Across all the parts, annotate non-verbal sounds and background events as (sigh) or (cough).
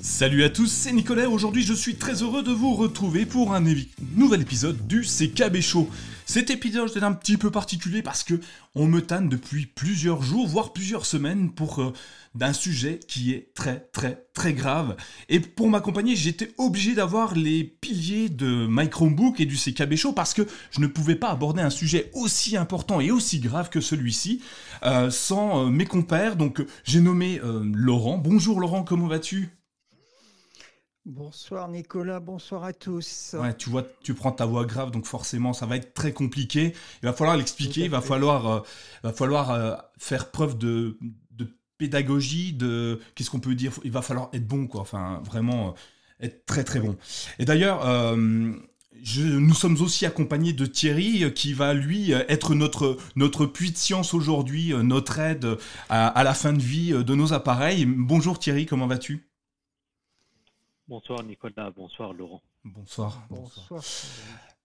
Salut à tous, c'est Nicolas. Aujourd'hui, je suis très heureux de vous retrouver pour un nouvel épisode du CKB Show. Cet épisode est un petit peu particulier parce que on me tanne depuis plusieurs jours, voire plusieurs semaines pour euh, d'un sujet qui est très très très grave. Et pour m'accompagner, j'étais obligé d'avoir les piliers de My Chromebook et du CKB Show parce que je ne pouvais pas aborder un sujet aussi important et aussi grave que celui-ci euh, sans euh, mes compères. Donc j'ai nommé Laurent. Bonjour Laurent, comment vas-tu? Bonsoir Nicolas, bonsoir à tous. Ouais, tu vois, tu prends ta voix grave, donc forcément ça va être très compliqué. Il va falloir l'expliquer, il va falloir, euh, va falloir euh, faire preuve de, pédagogie, de qu'est-ce qu'on peut dire? Il va falloir être bon, quoi. Enfin, vraiment euh, être très très bon. Et d'ailleurs. nous sommes aussi accompagnés de Thierry qui va lui être notre, notre puits de science aujourd'hui, notre aide à la fin de vie de nos appareils. Bonjour Thierry, comment vas-tu? Bonsoir Nicolas, bonsoir Laurent. Bonsoir. Bonsoir.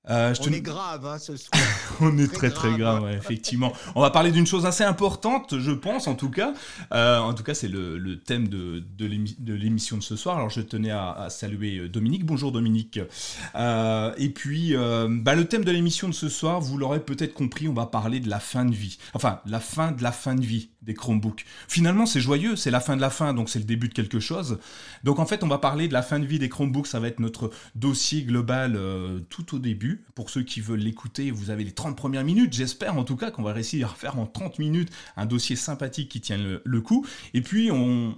Euh, on est grave hein, ce soir. (laughs) on est très très, grave, effectivement. On va parler d'une chose assez importante, je pense en tout cas. Euh, en tout cas, c'est le, thème de, de l'émission de ce soir. Alors je tenais à, saluer euh, Dominique. Bonjour Dominique. et puis, bah, le thème de l'émission de ce soir, vous l'aurez peut-être compris, on va parler de la fin de vie. Enfin, la fin de la fin de vie des Chromebooks. Finalement, c'est joyeux, c'est la fin de la fin, donc c'est le début de quelque chose. Donc en fait, on va parler de la fin de vie des Chromebooks, ça va être notre dossier global tout au début. Pour ceux qui veulent l'écouter, vous avez les 30 premières minutes. J'espère en tout cas qu'on va réussir à faire en 30 minutes un dossier sympathique qui tient le, coup. Et puis on,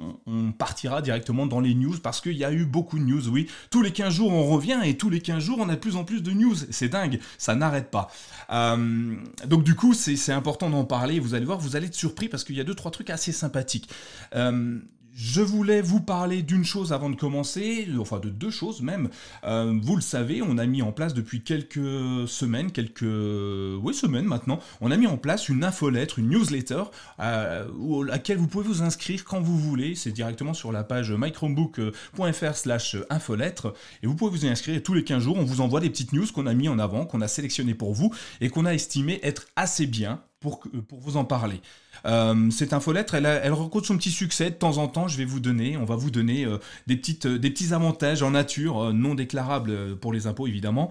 partira directement dans les news parce qu'il y a eu beaucoup de news, oui. Tous les 15 jours on revient et tous les 15 jours on a de plus en plus de news. C'est dingue, ça n'arrête pas. Euh, donc du coup c'est important d'en parler. Vous allez voir, vous allez être surpris parce qu'il y a deux trois trucs assez sympathiques. Euh, je voulais vous parler d'une chose avant de commencer, enfin de deux choses même. Euh, vous le savez, on a mis en place depuis quelques semaines, quelques oui semaines maintenant, on a mis en place une infolettre, une newsletter euh, à laquelle vous pouvez vous inscrire quand vous voulez. C'est directement sur la page mychromebook.fr/slash infolettre et vous pouvez vous inscrire. Tous les 15 jours, on vous envoie des petites news qu'on a mis en avant, qu'on a sélectionnées pour vous et qu'on a estimé être assez bien pour, vous en parler. Euh, cette infolettre, elle, elle rencontre son petit succès. De temps en temps, je vais vous donner, on va vous donner euh, des, petites, des petits avantages en nature, euh, non déclarables pour les impôts évidemment,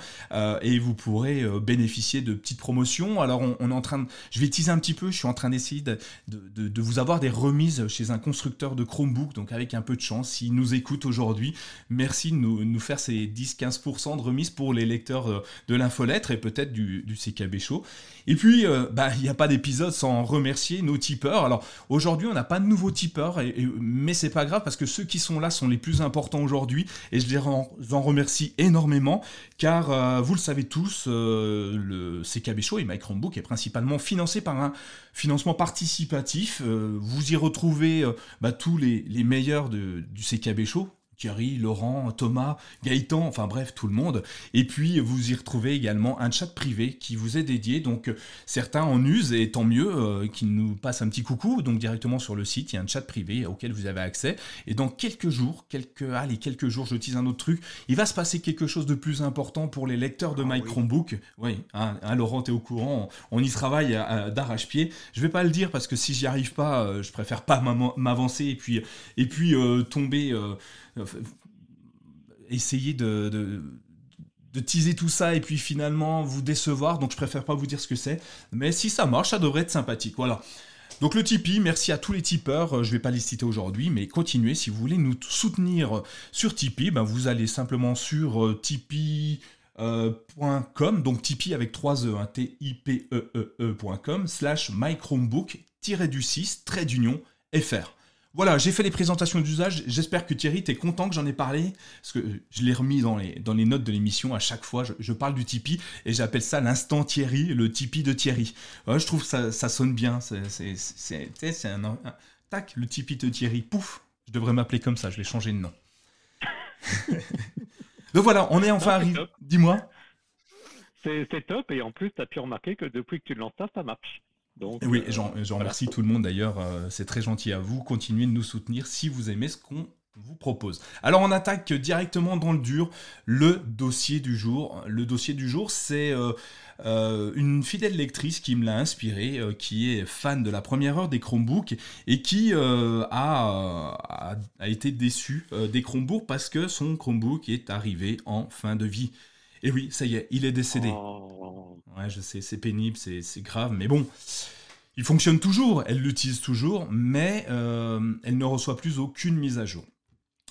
et vous pourrez bénéficier de petites promotions. Alors, on, est en train je vais teaser un petit peu, je suis en train d'essayer de, vous avoir des remises chez un constructeur de Chromebook, donc avec un peu de chance, s'il nous écoute aujourd'hui, merci de nous, faire ces 10-15% de remises pour les lecteurs de l'infolettre et peut-être du, du CKB Show. Et puis, bah, il n'y a pas d'épisode sans remercier nos tipeurs. Alors aujourd'hui, on n'a pas de nouveaux tipeurs, et, mais c'est pas grave parce que ceux qui sont là sont les plus importants aujourd'hui et je les en, remercie énormément car euh, vous le savez tous, euh, le CKB Show et My Chromebook est principalement financé par un financement participatif. Euh, vous y retrouvez bah, tous les, les meilleurs de, du CKB Show Thierry, Laurent, Thomas, Gaëtan, enfin bref, tout le monde. Et puis, vous y retrouvez également un chat privé qui vous est dédié. Donc, certains en usent et tant mieux euh, qu'ils nous passent un petit coucou. Donc, directement sur le site, il y a un chat privé auquel vous avez accès. Et dans quelques jours, quelques, allez, quelques jours, je tease un autre truc, il va se passer quelque chose de plus important pour les lecteurs de ah, My Chromebook. Oui, hein, hein, Laurent, tu es au courant, on, y travaille d'arrache-pied. Je vais pas le dire parce que si j'y arrive pas, euh, je préfère pas m'avancer et puis, et puis euh, tomber essayer de, teaser tout ça et puis finalement vous décevoir. Donc je préfère pas vous dire ce que c'est. Mais si ça marche, ça devrait être sympathique. Voilà. Donc le Tipeee, merci à tous les tipeurs, euh, je vais pas les citer aujourd'hui, mais continuez, si vous voulez nous soutenir sur Tipeee, ben vous allez simplement sur euh, tipeee.com, donc Tipeee avec 3 E, T-I-P-E-E-E.com, slash mychromebook-du-6, trait d'union, FR. Voilà, j'ai fait les présentations d'usage. J'espère que Thierry, t'es content que j'en ai parlé. Parce que je l'ai remis dans les, dans les notes de l'émission à chaque fois. Je, parle du Tipeee et j'appelle ça l'instant Thierry, le Tipeee de Thierry. je trouve que ça, ça sonne bien. C'est un, un, Tac, le Tipeee de Thierry. Pouf Je devrais m'appeler comme ça. Je vais changer de nom. (laughs) Donc voilà, on est enfin arrivé. Dis-moi. C'est top et en plus, tu as pu remarquer que depuis que tu lances ça, ça marche. Donc, oui, j'en remercie tout le monde d'ailleurs. c'est très gentil à vous. Continuez de nous soutenir si vous aimez ce qu'on vous propose. Alors on attaque directement dans le dur, le dossier du jour. Le dossier du jour, c'est euh, euh, une fidèle lectrice qui me l'a inspiré, euh, qui est fan de la première heure des Chromebooks et qui a, été déçue des Chromebooks parce que son Chromebook est arrivé en fin de vie. Et oui, ça y est, il est décédé. Oh. Ouais, je sais, c'est pénible, c'est grave, mais bon. Il fonctionne toujours, elle l'utilise toujours, mais elle ne reçoit plus aucune mise à jour.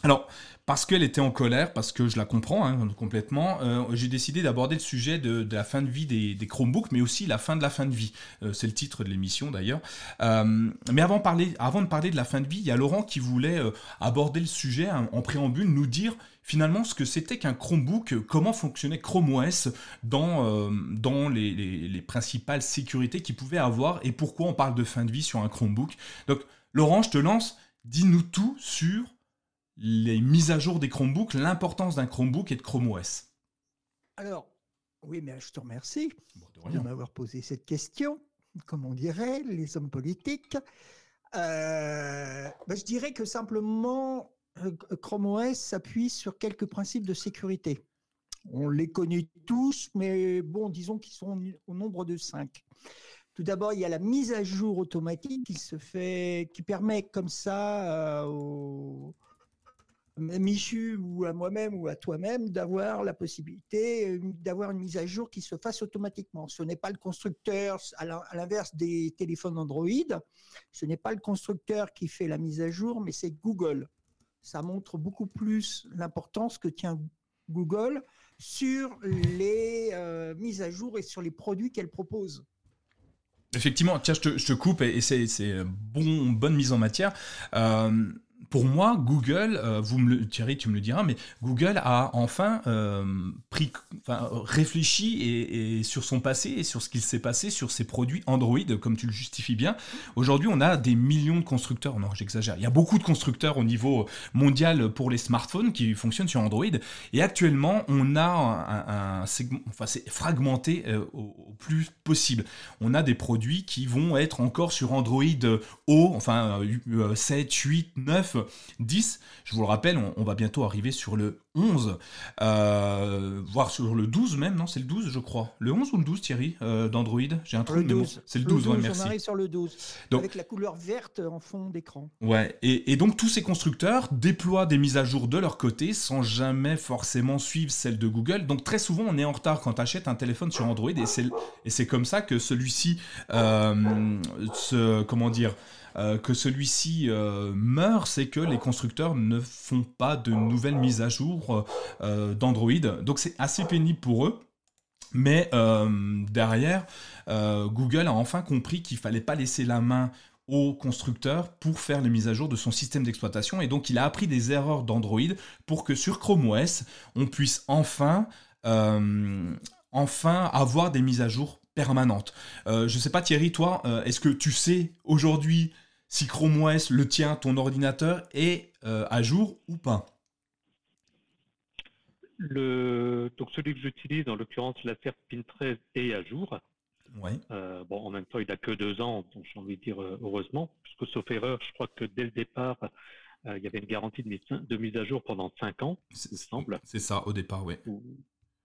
Alors, parce qu'elle était en colère, parce que je la comprends hein, complètement, euh, j'ai décidé d'aborder le sujet de, la fin de vie des, Chromebooks, mais aussi la fin de la fin de vie. Euh, c'est le titre de l'émission d'ailleurs. Euh, mais avant, parler, avant de parler de la fin de vie, il y a Laurent qui voulait aborder le sujet hein, en préambule, nous dire finalement ce que c'était qu'un Chromebook, comment fonctionnait Chrome OS dans, dans les, les, principales sécurités qu'il pouvait avoir et pourquoi on parle de fin de vie sur un Chromebook? Donc, Laurent, je te lance, dis-nous tout sur les mises à jour des Chromebooks, l'importance d'un Chromebook et de Chrome OS. Alors, oui, mais je te remercie de, m'avoir posé cette question, comme on dirait, les hommes politiques. Euh, ben, je dirais que simplement, euh, Chrome OS s'appuie sur quelques principes de sécurité. On les connaît tous, mais bon, disons qu'ils sont au nombre de cinq. Tout d'abord, il y a la mise à jour automatique qui se fait, qui permet comme ça euh, aux, Michu ou à moi-même ou à toi-même d'avoir la possibilité euh, d'avoir une mise à jour qui se fasse automatiquement. Ce n'est pas le constructeur, à l'inverse des téléphones Android, ce n'est pas le constructeur qui fait la mise à jour, mais c'est Google. Ça montre beaucoup plus l'importance que tient Google sur les euh, mises à jour et sur les produits qu'elle propose. Effectivement, tiens, je te, coupe et, c'est bon, bonne mise en matière. Euh, pour moi, Google, euh, vous me le, Thierry, tu me le diras, mais Google a enfin euh, pris, enfin, réfléchi et, sur son passé et sur ce qu'il s'est passé sur ses produits Android, comme tu le justifies bien. Aujourd'hui, on a des millions de constructeurs. Non, j'exagère. Il y a beaucoup de constructeurs au niveau mondial pour les smartphones qui fonctionnent sur Android. Et actuellement, on a un, segment, enfin, c'est fragmenté euh, au, plus possible. On a des produits qui vont être encore sur Android haut, enfin 7, 8, 9 10. Je vous le rappelle, on, va bientôt arriver sur le 11, euh, voire sur le 12 même, non C'est le 12, je crois. Le 11 ou le 12, Thierry, euh, d'Android? J'ai un truc, mais c'est le 12, merci. On arrive sur le 12, avec la couleur verte en fond d'écran. Ouais, et, donc tous ces constructeurs déploient des mises à jour de leur côté sans jamais forcément suivre celle de Google. Donc très souvent, on est en retard quand tu achètes un téléphone sur Android, et c'est comme ça que celui-ci, euh, comment dire, euh, que celui-ci euh, meurt, c'est que les constructeurs ne font pas de nouvelles mises à jour euh, d'Android. Donc c'est assez pénible pour eux. Mais derrière, Google a enfin compris qu'il fallait pas laisser la main aux constructeurs pour faire les mises à jour de son système d'exploitation. Et donc il a appris des erreurs d'Android pour que sur Chrome OS, on puisse enfin, enfin avoir des mises à jour permanentes. je ne sais pas Thierry, toi, est-ce que tu sais aujourd'hui si Chrome OS, le tien, ton ordinateur, est euh, à jour ou pas? Le, donc celui que j'utilise, en l'occurrence la Pin 13, est à jour. Ouais. Euh, bon, en même temps, il n'a que deux ans, donc j'ai envie de dire euh, heureusement, puisque sauf erreur, je crois que dès le départ, il y avait une garantie de mise, de mise à jour pendant cinq ans, il me semble. C'est ça, au départ, oui.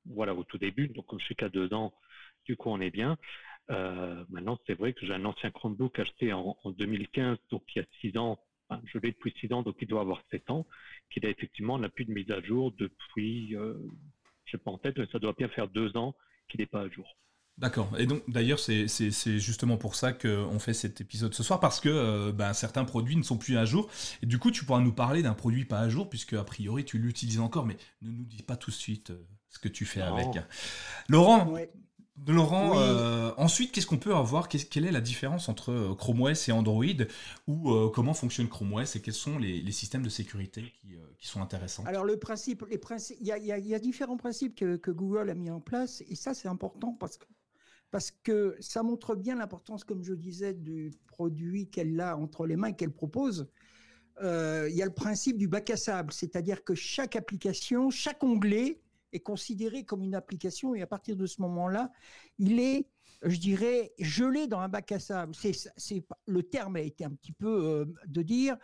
Voilà, au tout début. Donc, comme je suis qu'à deux ans, du coup, on est bien. Euh, maintenant, c'est vrai que j'ai un ancien Chromebook acheté en, 2015, donc il y a 6 ans. je l'ai depuis 6 ans, donc il doit avoir 7 ans, qu'il a effectivement n'a plus de mise à jour depuis, euh, je sais pas en tête, ça doit bien faire 2 ans qu'il n'est pas à jour. D'accord. Et donc, d'ailleurs, c'est justement pour ça qu'on fait cet épisode ce soir, parce que euh, ben, certains produits ne sont plus à jour. Et du coup, tu pourras nous parler d'un produit pas à jour, puisque a priori, tu l'utilises encore, mais ne nous dis pas tout de suite euh, ce que tu fais avec. Laurent, Laurent, euh, ensuite, qu'est-ce qu'on peut avoir? Quelle est la différence entre euh, Chrome OS et Android? Ou euh, comment fonctionne Chrome OS et quels sont les, systèmes de sécurité qui, sont intéressants? Alors, le principe, les principes, il y, a différents principes que, Google a mis en place et ça, c'est important parce que, parce que ça montre bien l'importance, comme je disais, du produit qu'elle a entre les mains et qu'elle propose. Il y a le principe du bac à sable, c'est-à-dire que chaque application, chaque onglet est considéré comme une application et à partir de ce moment-là, il est je dirais, gelé dans un bac à sable. C'est, le terme a été un petit peu euh, de dire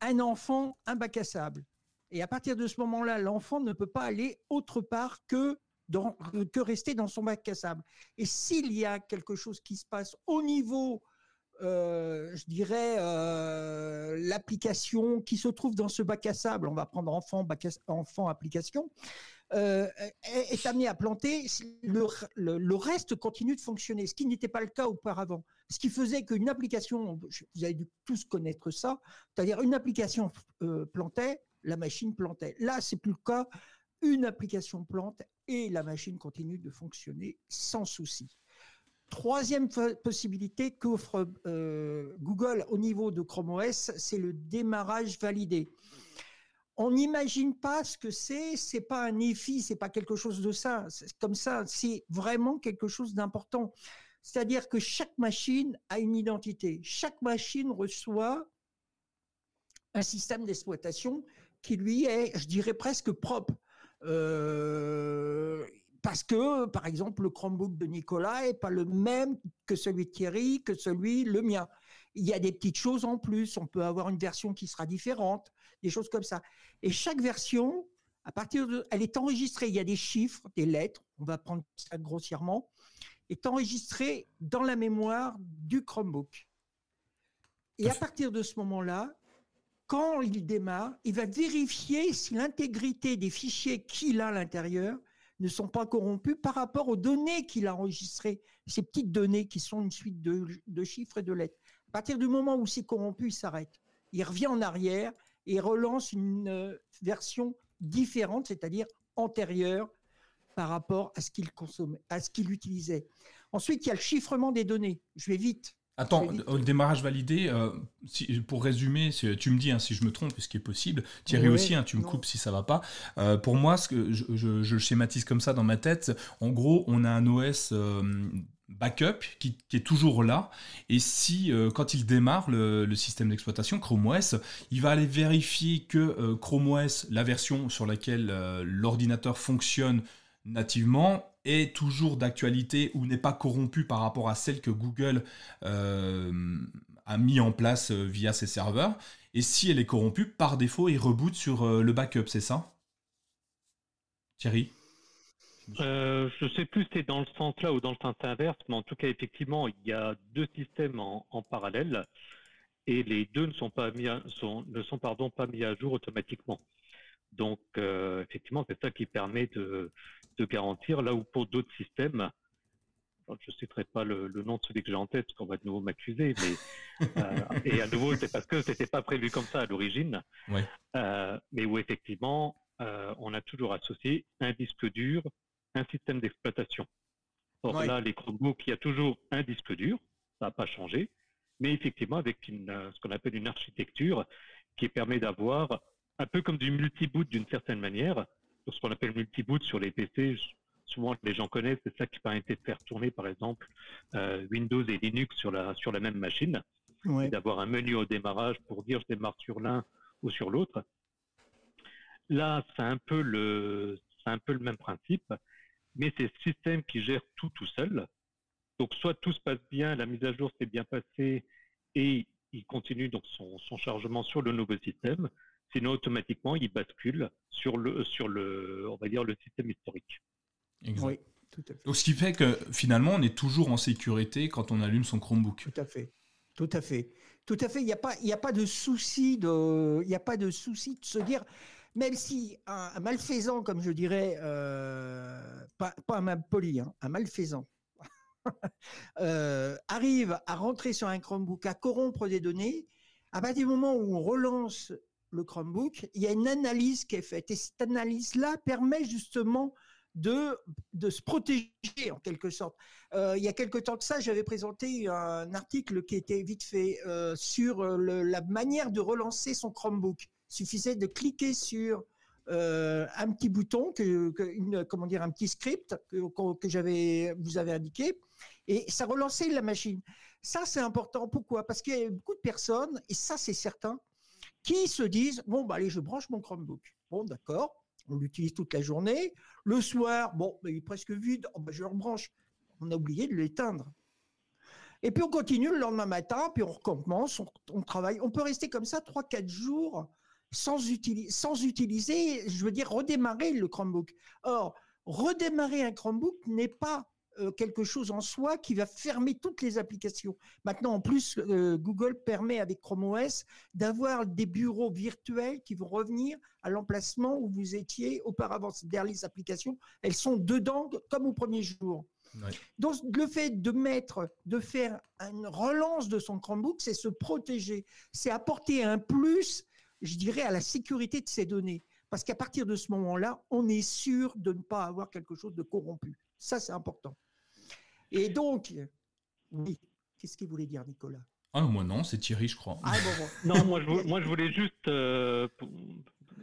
un enfant, un bac à sable. Et à partir de ce moment-là, l'enfant ne peut pas aller autre part que, que rester dans son bac à sable. Et s'il y a quelque chose qui se passe au niveau euh, je dirais, euh, l'application qui se trouve dans ce bac à sable, on va prendre enfant, bac enfant application, euh, est amené à planter, le, reste continue de fonctionner, ce qui n'était pas le cas auparavant. Ce qui faisait qu'une application, vous avez dû tous connaître ça, c'est-à-dire une application plantait, la machine plantait. Là, c'est plus le cas. Une application plante et la machine continue de fonctionner sans souci. Troisième possibilité qu'offre euh, Google au niveau de Chrome OS, c'est le démarrage validé. On n'imagine pas ce que c'est, c'est pas un EFI, c'est pas quelque chose de ça, comme ça, c'est vraiment quelque chose d'important. C'est-à-dire que chaque machine a une identité, chaque machine reçoit un système d'exploitation qui lui est, je dirais presque propre. Euh, parce que, par exemple, le Chromebook de Nicolas est pas le même que celui de Thierry, que celui le mien. Il y a des petites choses en plus. On peut avoir une version qui sera différente, des choses comme ça. Et chaque version, à partir de, elle est enregistrée. Il y a des chiffres, des lettres. On va prendre ça grossièrement. Est enregistrée dans la mémoire du Chromebook. Et à partir de ce moment-là, quand il démarre, il va vérifier si l'intégrité des fichiers qu'il a à l'intérieur ne sont pas corrompus par rapport aux données qu'il a enregistrées, ces petites données qui sont une suite de, chiffres et de lettres. À partir du moment où c'est corrompu, il s'arrête. Il revient en arrière et relance une euh, version différente, c'est-à-dire antérieure par rapport à ce qu'il à ce qu'il utilisait. Ensuite, il y a le chiffrement des données. Je vais vite. Attends, le démarrage validé, euh, pour résumer, tu me dis hein, si je me trompe, ce qui est possible. Thierry aussi, hein, tu me coupes si ça va pas. Euh, pour moi, ce que je, je, schématise comme ça dans ma tête. En gros, on a un OS euh, backup qui, est toujours là. Et si, quand il démarre le, système d'exploitation, Chrome OS, il va aller vérifier que Chrome OS, la version sur laquelle l'ordinateur fonctionne nativement, est toujours d'actualité ou n'est pas corrompue par rapport à celle que Google euh, a mis en place euh, via ses serveurs. Et si elle est corrompue, par défaut, il reboot sur euh, le backup, c'est ça? Thierry? Je ne sais plus si c'est dans le sens là ou dans le sens inverse, mais en tout cas, effectivement, il y a deux systèmes en, parallèle et les deux ne sont pas mis sont, ne sont pardon, pas mis à jour automatiquement. Donc, effectivement, c'est ça qui permet de, de garantir, là où pour d'autres systèmes, je ne citerai pas le, nom de celui que j'ai en tête, parce qu'on va de nouveau m'accuser, mais (laughs) euh, et à nouveau, c'est parce que c'était pas prévu comme ça à l'origine, euh, mais où effectivement, euh, on a toujours associé un disque dur, un système d'exploitation. Or là, les Chromebooks, il y a toujours un disque dur, ça n'a pas changé, mais effectivement avec une, ce qu'on appelle une architecture qui permet d'avoir un peu comme du multi-boot d'une certaine manière, ce qu'on appelle multi-boot sur les PC, souvent les gens connaissent, c'est ça qui permet de faire tourner par exemple euh, Windows et Linux sur la, sur la même machine, d'avoir un menu au démarrage pour dire je démarre sur l'un ou sur l'autre. Là, c'est un peu le, c'est un peu le même principe, mais c'est le système qui gère tout tout seul. Donc soit tout se passe bien, la mise à jour s'est bien passée et il continue donc son, son chargement sur le nouveau système, sinon automatiquement il bascule sur le, sur le, on va dire le système historique. Oui, tout à fait. Donc ce qui fait que finalement on est toujours en sécurité quand on allume son Chromebook. Tout à fait, tout à fait, tout à fait. Il n'y a pas, il a pas de souci de, il a pas de souci de se dire. Même si un, malfaisant, comme je dirais, euh, pas, pas, un mal poli, hein, un malfaisant, (laughs) euh, arrive à rentrer sur un Chromebook, à corrompre des données, à partir du moment où on relance le Chromebook, il y a une analyse qui est faite. Et cette analyse-là permet justement de, de se protéger en quelque sorte. Euh, il y a quelque temps que ça, j'avais présenté un article qui était vite fait euh, sur la manière de relancer son Chromebook. Il suffisait de cliquer sur euh, un petit bouton, que, comment dire, un petit script que, que j'avais, vous avez indiqué, et ça relançait la machine. Ça, c'est important. Pourquoi? Parce qu'il y a beaucoup de personnes, et ça, c'est certain, qui se disent bon bah allez je branche mon Chromebook. Bon d'accord, on l'utilise toute la journée. Le soir bon bah, il est presque vide, oh, bah, je le rebranche. On a oublié de l'éteindre. Et puis on continue le lendemain matin, puis on recommence, on, travaille. On peut rester comme ça 3-4 jours sans, sans utiliser, je veux dire, redémarrer le Chromebook. Or, redémarrer un Chromebook n'est pas euh, quelque chose en soi qui va fermer toutes les applications. Maintenant, en plus, euh, Google permet avec Chrome OS d'avoir des bureaux virtuels qui vont revenir à l'emplacement où vous étiez auparavant. C'est-à-dire les applications, elles sont dedans comme au premier jour. Donc, le fait de mettre, de faire une relance de son Chromebook, c'est se protéger, c'est apporter un plus, je dirais, à la sécurité de ses données. Parce qu'à partir de ce moment-là, on est sûr de ne pas avoir quelque chose de corrompu. Ça, c'est important. Et donc, oui, qu'est-ce qu'il voulait dire, Nicolas? Ah, moi non, c'est Thierry, je crois. Ah, non, moi je, moi je, voulais juste, euh, pour,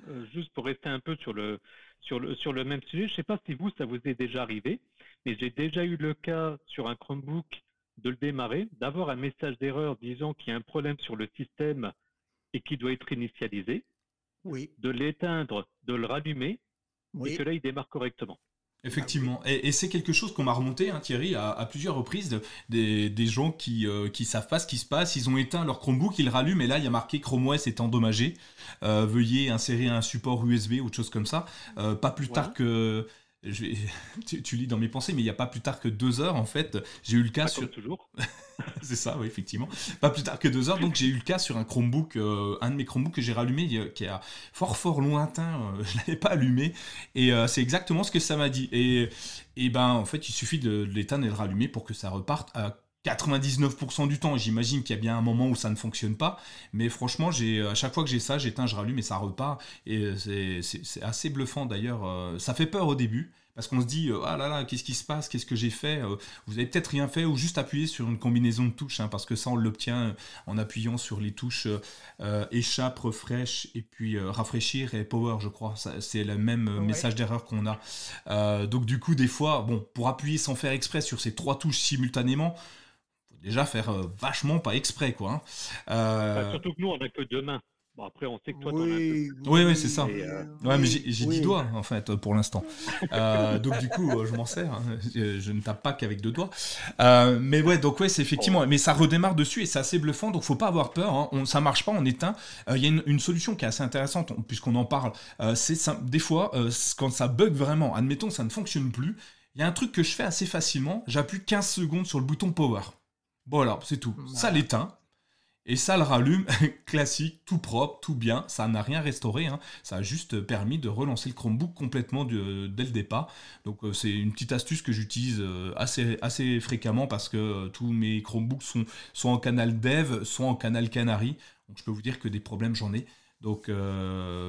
euh, juste pour rester un peu sur le, sur le, sur le même sujet, je ne sais pas si vous, ça vous est déjà arrivé, mais j'ai déjà eu le cas sur un Chromebook de le démarrer, d'avoir un message d'erreur disant qu'il y a un problème sur le système et qui doit être initialisé, oui. de l'éteindre, de le rallumer, et que là, il démarre correctement. Effectivement, et, c'est quelque chose qu'on m'a remonté, hein, Thierry, à, plusieurs reprises, des, gens qui euh, qui savent pas ce qui se passe, ils ont éteint leur Chromebook, ils rallument, et là il y a marqué Chrome OS est endommagé, euh, veuillez insérer un support USB ou autre chose comme ça. Euh, pas plus tard que (laughs) tu, lis dans mes pensées, mais il n'y a pas plus tard que deux heures, en fait, j'ai eu le cas sur... toujours. (laughs) c'est ça, oui, effectivement. Pas plus tard que deux heures, donc j'ai eu le cas sur un Chromebook, euh, un de mes Chromebooks que j'ai rallumé, qui est fort, fort lointain, euh, (laughs) je ne l'avais pas allumé, et euh, c'est exactement ce que ça m'a dit. Et, et ben, en fait, il suffit de, l'éteindre et de le rallumer pour que ça reparte à 99% du temps, j'imagine qu'il y a bien un moment où ça ne fonctionne pas, mais franchement, j'ai à chaque fois que j'ai ça, j'éteins, je rallume et ça repart. Et c'est assez bluffant d'ailleurs. Ça fait peur au début, parce qu'on se dit euh, ah là là qu'est-ce qui se passe? Qu'est-ce que j'ai fait? Euh, vous avez peut-être rien fait ou juste appuyé sur une combinaison de touches hein, parce que ça on l'obtient en appuyant sur les touches euh, échappe refresh et puis rafraîchir et power je crois. C'est le même message d'erreur qu'on a. Donc du coup des fois bon pour appuyer sans faire exprès sur ces trois touches simultanément déjà faire vachement pas exprès quoi hein. surtout que nous on n'a que deux mains Bon, après, on sait que toi, oui, as un Oui, oui, c'est ça. Euh, ouais, mais j'ai oui. 10 doigts, en fait, pour l'instant. Euh, donc, du coup, euh, je m'en sers. Hein. Je, ne tape pas qu'avec deux doigts. mais ouais, donc, ouais, c'est effectivement. Oh. Mais ça redémarre dessus et c'est assez bluffant, donc faut pas avoir peur. Hein. On, ça marche pas, on éteint. Il y a une, solution qui est assez intéressante, puisqu'on en parle. c'est des fois, quand ça bug vraiment, admettons, ça ne fonctionne plus, il y a un truc que je fais assez facilement. J'appuie 15 secondes sur le bouton power. Voilà, c'est tout. Ça l'éteint. Et ça le rallume, (laughs) classique, tout propre, tout bien. Ça n'a rien restauré. Hein. Ça a juste permis de relancer le Chromebook complètement dès le départ. Donc euh, c'est une petite astuce que j'utilise euh, assez, assez fréquemment parce que euh, tous mes Chromebooks sont soit en canal dev, soit en canal Canary. Donc je peux vous dire que des problèmes j'en ai. Donc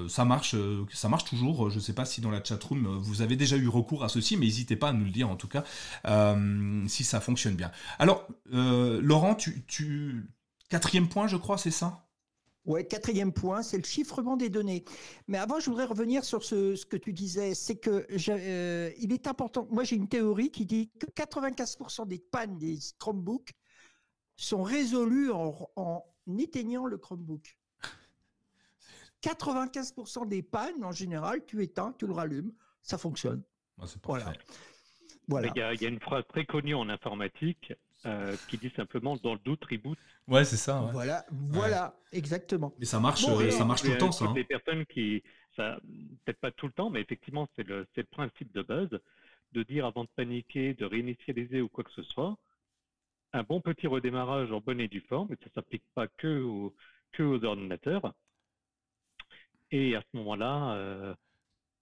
ça marche, ça marche toujours. Je ne sais pas si dans la chatroom vous avez déjà eu recours à ceci, mais n'hésitez pas à nous le dire en tout cas si ça fonctionne bien. Alors Laurent, tu, Quatrième point, je crois, c'est ça? Oui, quatrième point, c'est le chiffrement des données. Mais avant, je voudrais revenir sur ce, que tu disais. C'est que euh, il est important. Moi, j'ai une théorie qui dit que 95% des pannes des Chromebooks sont résolues en, éteignant le Chromebook. 95% des pannes, en général, tu éteins, tu le rallumes, ça fonctionne. Ah, voilà. voilà. Il, y a, il y a une phrase très connue en informatique euh, qui dit simplement dans le doute reboot. Ouais, c'est ça. Voilà, voilà, exactement. Mais ça marche, euh, ça marche tout le temps, ça. Des hein. personnes qui, ça, peut-être pas tout le temps, mais effectivement, c'est le, le principe de base de dire avant de paniquer, de réinitialiser ou quoi que ce soit, un bon petit redémarrage en bonne et due forme, et ça s'applique pas que aux, que aux ordinateurs. Et à ce moment-là, euh,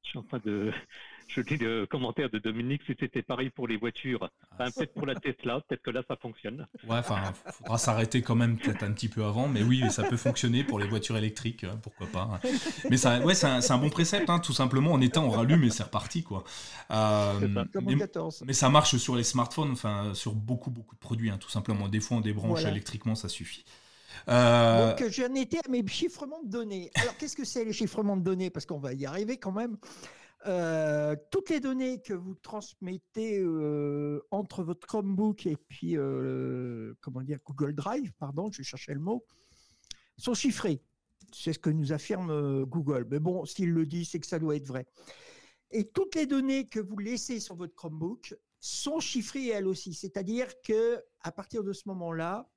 je suis en train de, (laughs) je lis le commentaire de Dominique si c'était pareil pour les voitures. Ah. peut-être pour la Tesla, peut-être que là ça fonctionne. Ouais, enfin, faudra s'arrêter quand même peut-être un petit peu avant, mais oui, ça peut fonctionner pour les voitures électriques, hein, pourquoi pas. Hein. Mais ça, ouais, c'est un, bon précepte, hein, tout simplement. En étant, on rallume et c'est reparti, quoi. Euh, mais, ça marche sur les smartphones, enfin, sur beaucoup, beaucoup de produits, tout simplement. Des fois, on débranche électriquement, ça suffit. Euh... Donc, j'en étais à mes chiffrements de données. Alors, qu'est-ce que c'est les chiffrements de données? Parce qu'on va y arriver quand même. Euh, toutes les données que vous transmettez euh, entre votre Chromebook et puis euh, comment dire Google Drive, pardon, je cherchais le mot, sont chiffrées. C'est ce que nous affirme Google. Mais bon, s'il le dit, c'est que ça doit être vrai. Et toutes les données que vous laissez sur votre Chromebook sont chiffrées elles aussi. C'est-à-dire que à partir de ce moment-là,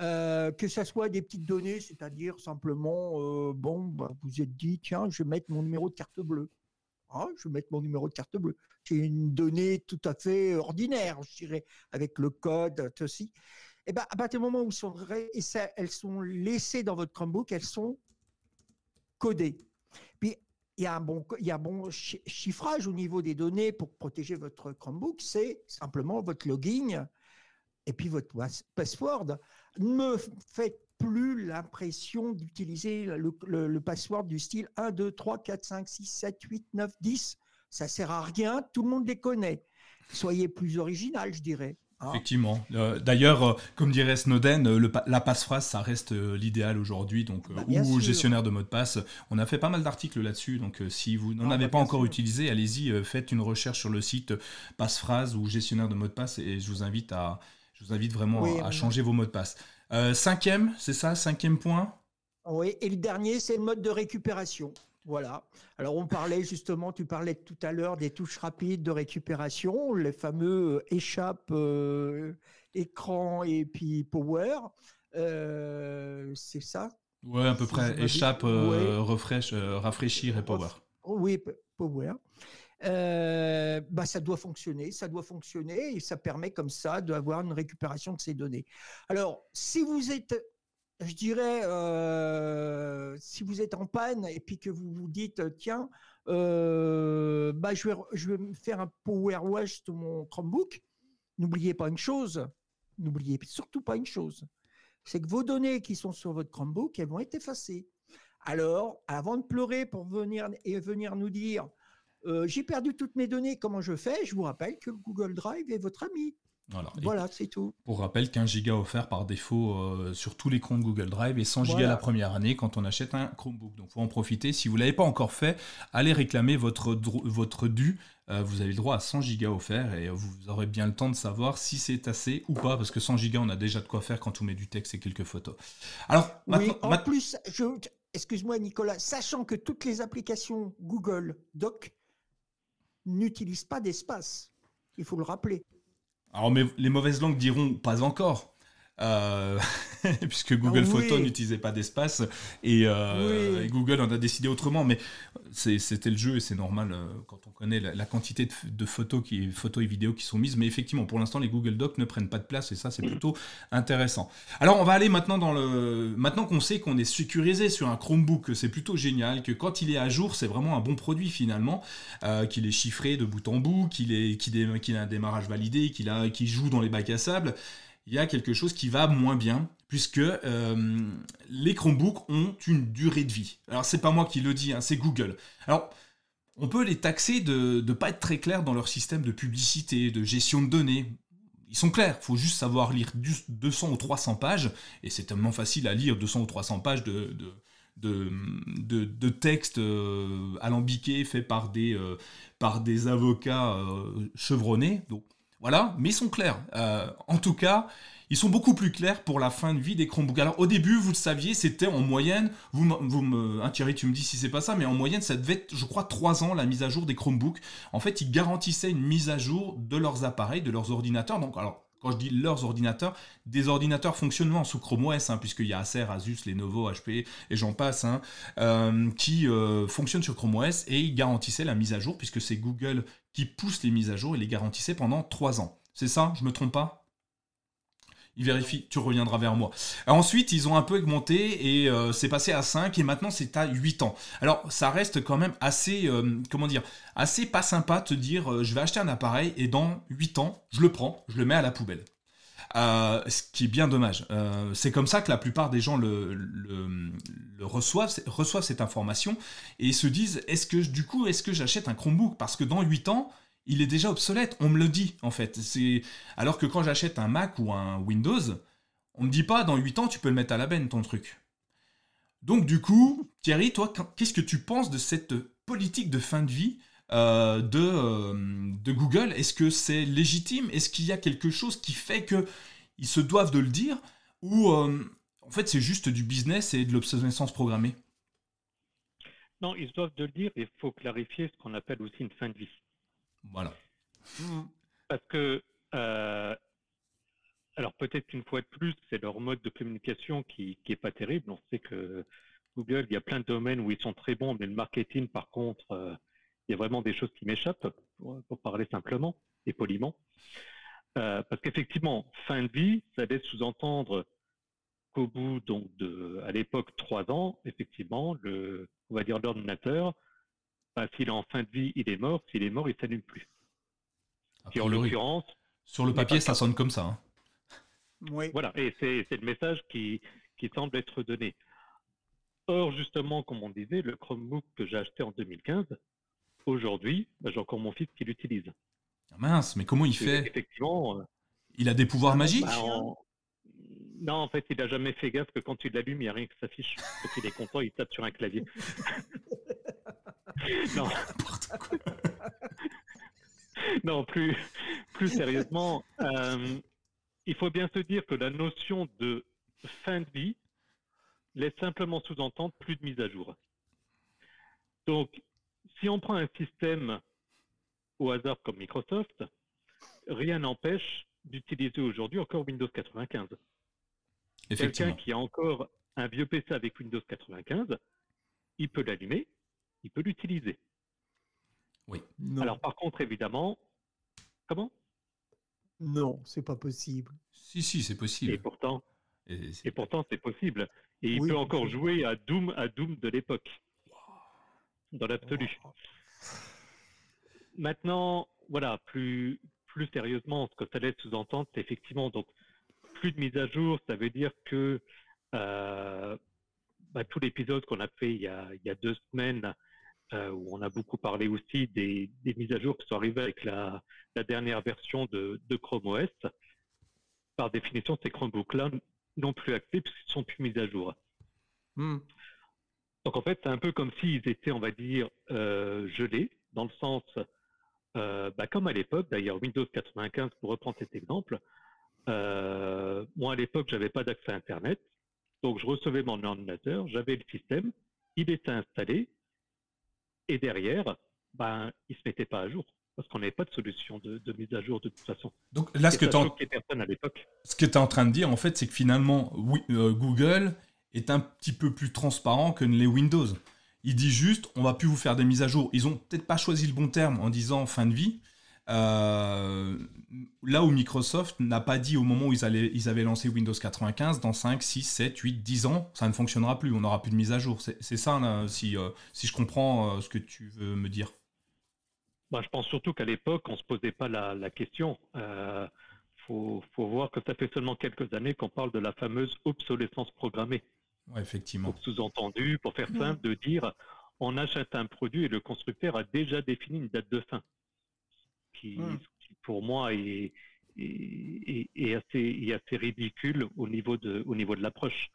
euh, que ça soit des petites données, c'est-à-dire simplement, euh, bon, bah, vous êtes dit, tiens, je vais mettre mon numéro de carte bleue. Ah, je vais mettre mon numéro de carte bleue. C'est une donnée tout à fait ordinaire, je dirais, avec le code, aussi. Et eh ben, à partir du moment où elles sont laissées dans votre Chromebook, elles sont codées. Puis, il y a un bon chiffrage au niveau des données pour protéger votre Chromebook, c'est simplement votre login et puis votre password. Ne me faites plus l'impression d'utiliser le, password du style 1, 2, 3, 4, 5, 6, 7, 8, 9, 10. Ça sert à rien, tout le monde les connaît. Soyez plus original, je dirais. Hein. Effectivement. Euh, d'ailleurs, euh, comme dirait Snowden, euh, la passe-phrase, ça reste l'idéal aujourd'hui. Donc, bah, ou gestionnaire de mot de passe. On a fait pas mal d'articles là-dessus. Donc, si vous n'en ah, avez bah, pas encore utilisé, allez-y, faites une recherche sur le site passe-phrase ou gestionnaire de mot de passe et je vous invite à, je vous invite vraiment à, changer vos mots de passe. cinquième, c'est ça, cinquième point? Oui, et le dernier, c'est le mode de récupération. Voilà. Alors on parlait justement, tu parlais tout à l'heure des touches rapides de récupération, les fameux euh, échappe, euh, écran et puis power. Euh, c'est ça? Ouais, à peu près. Échappe, rafraîchir et power. Oui, power. Bah, ça doit fonctionner, ça doit fonctionner et ça permet comme ça d'avoir une récupération de ces données. Alors, si vous êtes je dirais, euh, si vous êtes en panne et puis que vous vous dites, tiens, euh, bah, je, vais, je vais faire un power wash de mon Chromebook, n'oubliez pas une chose, n'oubliez surtout pas une chose, c'est que vos données qui sont sur votre Chromebook, elles vont être effacées. Alors, avant de pleurer pour venir et venir nous dire, euh, j'ai perdu toutes mes données, comment je fais? Je vous rappelle que le Google Drive est votre ami. Voilà, c'est tout. Pour rappel, 15 gigas offerts par défaut euh, sur tous les comptes Google Drive et 100 gigas la première année quand on achète un Chromebook. Donc, faut en profiter. Si vous ne l'avez pas encore fait, allez réclamer votre, votre dû. Euh, vous avez le droit à 100 gigas offerts et vous aurez bien le temps de savoir si c'est assez ou pas, parce que 100 gigas, on a déjà de quoi faire quand on met du texte et quelques photos. Alors, en plus, excuse-moi Nicolas, sachant que toutes les applications Google Doc n'utilisent pas d'espace, il faut le rappeler. Alors, les mauvaises langues diront pas encore. Euh, (laughs) (laughs) puisque Google ah Photos n'utilisait pas d'espace euh, et, Google en a décidé autrement. Mais c'était le jeu et c'est normal euh, quand on connaît la, quantité de, photos, qui, photos et vidéos qui sont mises. Mais effectivement, pour l'instant, les Google Docs ne prennent pas de place et ça, c'est plutôt intéressant. Alors, on va aller maintenant dans le. Maintenant qu'on sait qu'on est sécurisé sur un Chromebook, c'est plutôt génial, que quand il est à jour, c'est vraiment un bon produit finalement, qu'il est chiffré de bout en bout, qu'il a un démarrage validé, qu'il joue dans les bacs à sable il y a quelque chose qui va moins bien, puisque euh, les Chromebooks ont une durée de vie. Alors c'est pas moi qui le dis, hein, c'est Google. Alors on peut les taxer de ne pas être très clairs dans leur système de publicité, de gestion de données. Ils sont clairs, faut juste savoir lire 200 ou 300 pages, et c'est tellement facile à lire 200 ou 300 pages de, de, de, textes euh, alambiqués faits par des, euh, par des avocats chevronnés. Donc voilà, mais ils sont clairs. Euh, en tout cas, ils sont beaucoup plus clairs pour la fin de vie des Chromebooks. Alors au début, vous le saviez, c'était en moyenne, vous, vous me, hein, Thierry, tu me dis si c'est pas ça, mais en moyenne, ça devait être, je crois, 3 ans la mise à jour des Chromebooks. En fait, ils garantissaient une mise à jour de leurs appareils, de leurs ordinateurs. Donc, alors, je dis leurs ordinateurs, des ordinateurs fonctionnant sous Chrome OS, hein, puisqu'il y a Acer, Asus, Lenovo, HP et j'en passe, hein, euh, qui euh, fonctionnent sur Chrome OS et ils garantissaient la mise à jour, puisque c'est Google qui pousse les mises à jour et les garantissait pendant 3 ans. C'est ça? Je me trompe pas? Il vérifie, tu reviendras vers moi. ensuite, ils ont un peu augmenté et euh, c'est passé à 5 et maintenant c'est à 8 ans. Alors, ça reste quand même assez, comment dire, assez pas sympa de te dire je vais acheter un appareil et dans 8 ans, je le prends, je le mets à la poubelle. Euh, ce qui est bien dommage. Euh, c'est comme ça que la plupart des gens le, reçoivent, reçoivent cette information et se disent est-ce que du coup est-ce que j'achète un Chromebook? Parce que dans 8 ans il est déjà obsolète. On me le dit en fait. C'est alors que quand j'achète un Mac ou un Windows, on me dit pas dans 8 ans tu peux le mettre à la benne ton truc. Donc du coup, Thierry, toi, qu'est-ce que tu penses de cette politique de fin de vie euh, de, euh, de Google? Est-ce que c'est légitime? Est-ce qu'il y a quelque chose qui fait qu'ils se doivent de le dire? Ou euh, en fait c'est juste du business et de l'obsolescence programmée? Non, ils doivent de le dire. Il faut clarifier ce qu'on appelle aussi une fin de vie. Voilà. Mmh. Parce que, euh, alors peut-être qu'une fois de plus, c'est leur mode de communication qui n'est pas terrible. On sait que Google, il y a plein de domaines où ils sont très bons, mais le marketing, par contre, euh, il y a vraiment des choses qui m'échappent, pour, parler simplement et poliment. Euh, parce qu'effectivement, fin de vie, ça laisse sous-entendre qu'au bout, donc, de, à l'époque, trois ans, effectivement, le, on va dire l'ordinateur, bah, s'il est en fin de vie, il est mort. S'il est mort, il ne s'allume plus. en l'occurrence. Sur le papier, ça sonne comme ça. Hein. Oui. Voilà, et c'est le message qui, qui semble être donné. Or, justement, comme on disait, le Chromebook que j'ai acheté en 2015, aujourd'hui, bah, j'ai encore mon fils qui l'utilise. Ah mince, mais comment il fait? Effectivement. Euh, il a des pouvoirs bah, magiques? Non, en fait, il n'a jamais fait gaffe que quand tu l'allumes, il n'y a rien qui s'affiche. Quand il est content, il tape sur un clavier. (laughs) non. (laughs) non, plus, plus sérieusement, euh, il faut bien se dire que la notion de fin de vie laisse simplement sous-entendre plus de mise à jour. Donc, si on prend un système au hasard comme Microsoft, rien n'empêche d'utiliser aujourd'hui encore Windows 95. Quelqu'un qui a encore un vieux PC avec Windows 95, il peut l'allumer, il peut l'utiliser. Oui. Alors par contre, évidemment, comment? Non, c'est pas possible. Si, si, c'est possible. Et pourtant, et, pourtant, c'est possible. Et il peut encore jouer à Doom, à Doom de l'époque, dans l'absolu. Maintenant, voilà, plus, plus sérieusement, ce que ça laisse sous-entendre, c'est effectivement donc plus de mise à jour. Ça veut dire que euh, bah, tout l'épisode qu'on a fait il y a, il y a deux semaines, euh, où on a beaucoup parlé aussi des, des, mises à jour qui sont arrivées avec la, la dernière version de, de Chrome OS. Par définition, ces Chromebooks-là n'ont plus accès puisqu'ils sont plus mis à jour. Hmm. Donc en fait, c'est un peu comme s'ils étaient, on va dire, euh, gelés, dans le sens, euh, bah, comme à l'époque, d'ailleurs Windows 95, pour reprendre cet exemple, moi à l'époque, j'avais pas d'accès à Internet, donc je recevais mon ordinateur, j'avais le système, il était installé, et derrière, ben, il se mettait pas à jour parce qu'on n'avait pas de solution de, mise à jour de toute façon. Donc là, ce que tu en... es en train de dire, en fait, c'est que finalement, euh, Google est un petit peu plus transparent que les Windows. Il dit juste, on va plus vous faire des mises à jour. Ils ont peut-être pas choisi le bon terme en disant fin de vie. Euh, là où Microsoft n'a pas dit au moment où ils, allaient, ils avaient lancé Windows 95, dans 5, 6, 7, 8, 10 ans, ça ne fonctionnera plus, on n'aura plus de mise à jour. C'est ça, si, euh, si je comprends ce que tu veux me dire. Bah, je pense surtout qu'à l'époque, on ne se posait pas la, question. Il euh, faut, voir que ça fait seulement quelques années qu'on parle de la fameuse obsolescence programmée. Ouais, effectivement. Sous-entendu, pour faire simple, de dire on achète un produit et le constructeur a déjà défini une date de fin. Qui, pour moi, est, assez, assez, ridicule au niveau de, au niveau de l'approche.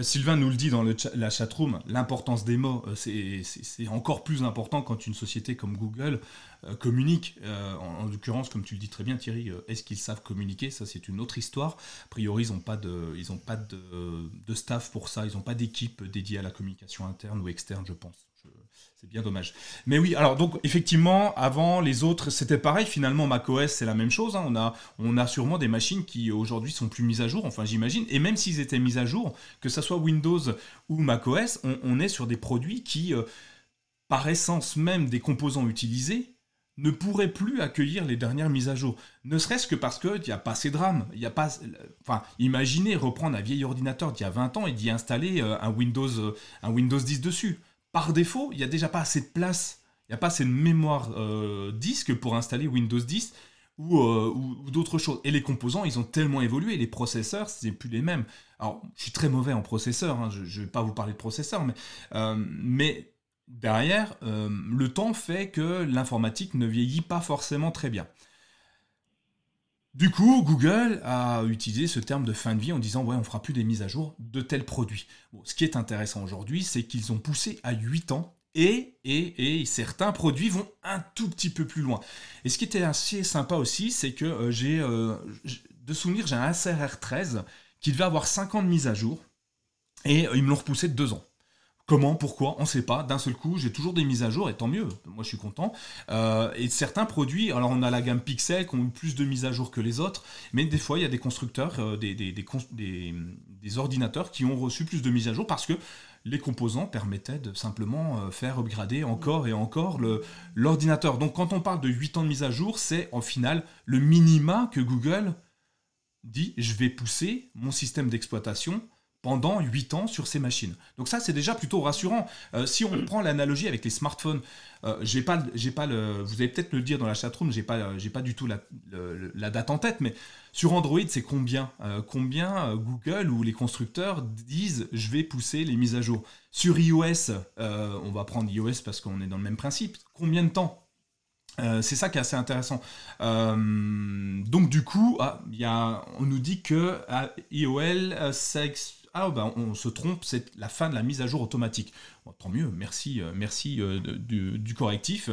Sylvain nous le dit dans le la chatroom, l'importance des mots, euh, c'est encore plus important quand une société comme Google euh, communique. Euh, en, l'occurrence, comme tu le dis très bien Thierry, est-ce qu'ils savent communiquer? Ça c'est une autre histoire. A priori, ils n'ont pas, de, ils ont pas de, de, staff pour ça, ils n'ont pas d'équipe dédiée à la communication interne ou externe, je pense. C'est bien dommage. Mais oui, alors donc effectivement, avant les autres, c'était pareil. Finalement, macOS, c'est la même chose. Hein. On, a, on a sûrement des machines qui aujourd'hui sont plus mises à jour, enfin j'imagine. Et même s'ils étaient mis à jour, que ce soit Windows ou macOS, on, on est sur des produits qui, euh, par essence même des composants utilisés, ne pourraient plus accueillir les dernières mises à jour. Ne serait-ce que parce qu'il n'y a pas. Il y a pas, enfin, imaginez reprendre un vieil ordinateur d'il y a 20 ans et d'y installer euh, un Windows, euh, un Windows 10 dessus par défaut, il n'y a déjà pas assez de place, il n'y a pas assez de mémoire euh, disque pour installer Windows 10 euh, ou, d'autres choses. Et les composants, ils ont tellement évolué, les processeurs, c'est plus les mêmes. Alors, je suis très mauvais en processeur, hein, je ne vais pas vous parler de processeur, mais, euh, mais derrière, le temps fait que l'informatique ne vieillit pas forcément très bien. Du coup, Google a utilisé ce terme de fin de vie en disant ouais, on fera plus des mises à jour de tels produits. ce qui est intéressant aujourd'hui, c'est qu'ils ont poussé à 8 ans et, et, certains produits vont un tout petit peu plus loin. Et ce qui était assez sympa aussi, c'est que euh, j'ai euh, de souvenir, j'ai un SRR 13 qui devait avoir 50 mises à jour et euh, ils me l'ont repoussé de 2 ans. Comment, pourquoi, on ne sait pas. D'un seul coup, j'ai toujours des mises à jour, et tant mieux, moi je suis content. Euh, et certains produits, alors on a la gamme Pixel qui ont plus de mises à jour que les autres, mais des fois il y a des constructeurs, euh, des, des, ordinateurs qui ont reçu plus de mises à jour parce que les composants permettaient de simplement euh, faire upgrader encore et encore l'ordinateur. Donc quand on parle de 8 ans de mise à jour, c'est en final le minima que Google dit je vais pousser mon système d'exploitation pendant 8 ans sur ces machines. Donc ça, c'est déjà plutôt rassurant. Euh, si on prend l'analogie avec les smartphones, euh, j'ai pas, j'ai pas le, vous allez peut-être le dire dans la chatroom, j'ai pas, pas du tout la, date en tête, mais sur Android, c'est combien? Euh, Combien Google ou les constructeurs disent je vais pousser les mises à jour? Sur iOS, on va prendre iOS parce qu'on est dans le même principe. Combien de temps? C'est ça qui est assez intéressant. donc du coup, ah, y a, on nous dit que iOL, sex, ah ben on se trompe, c'est la fin de la mise à jour automatique. tant mieux, merci, euh, merci euh, du, correctif.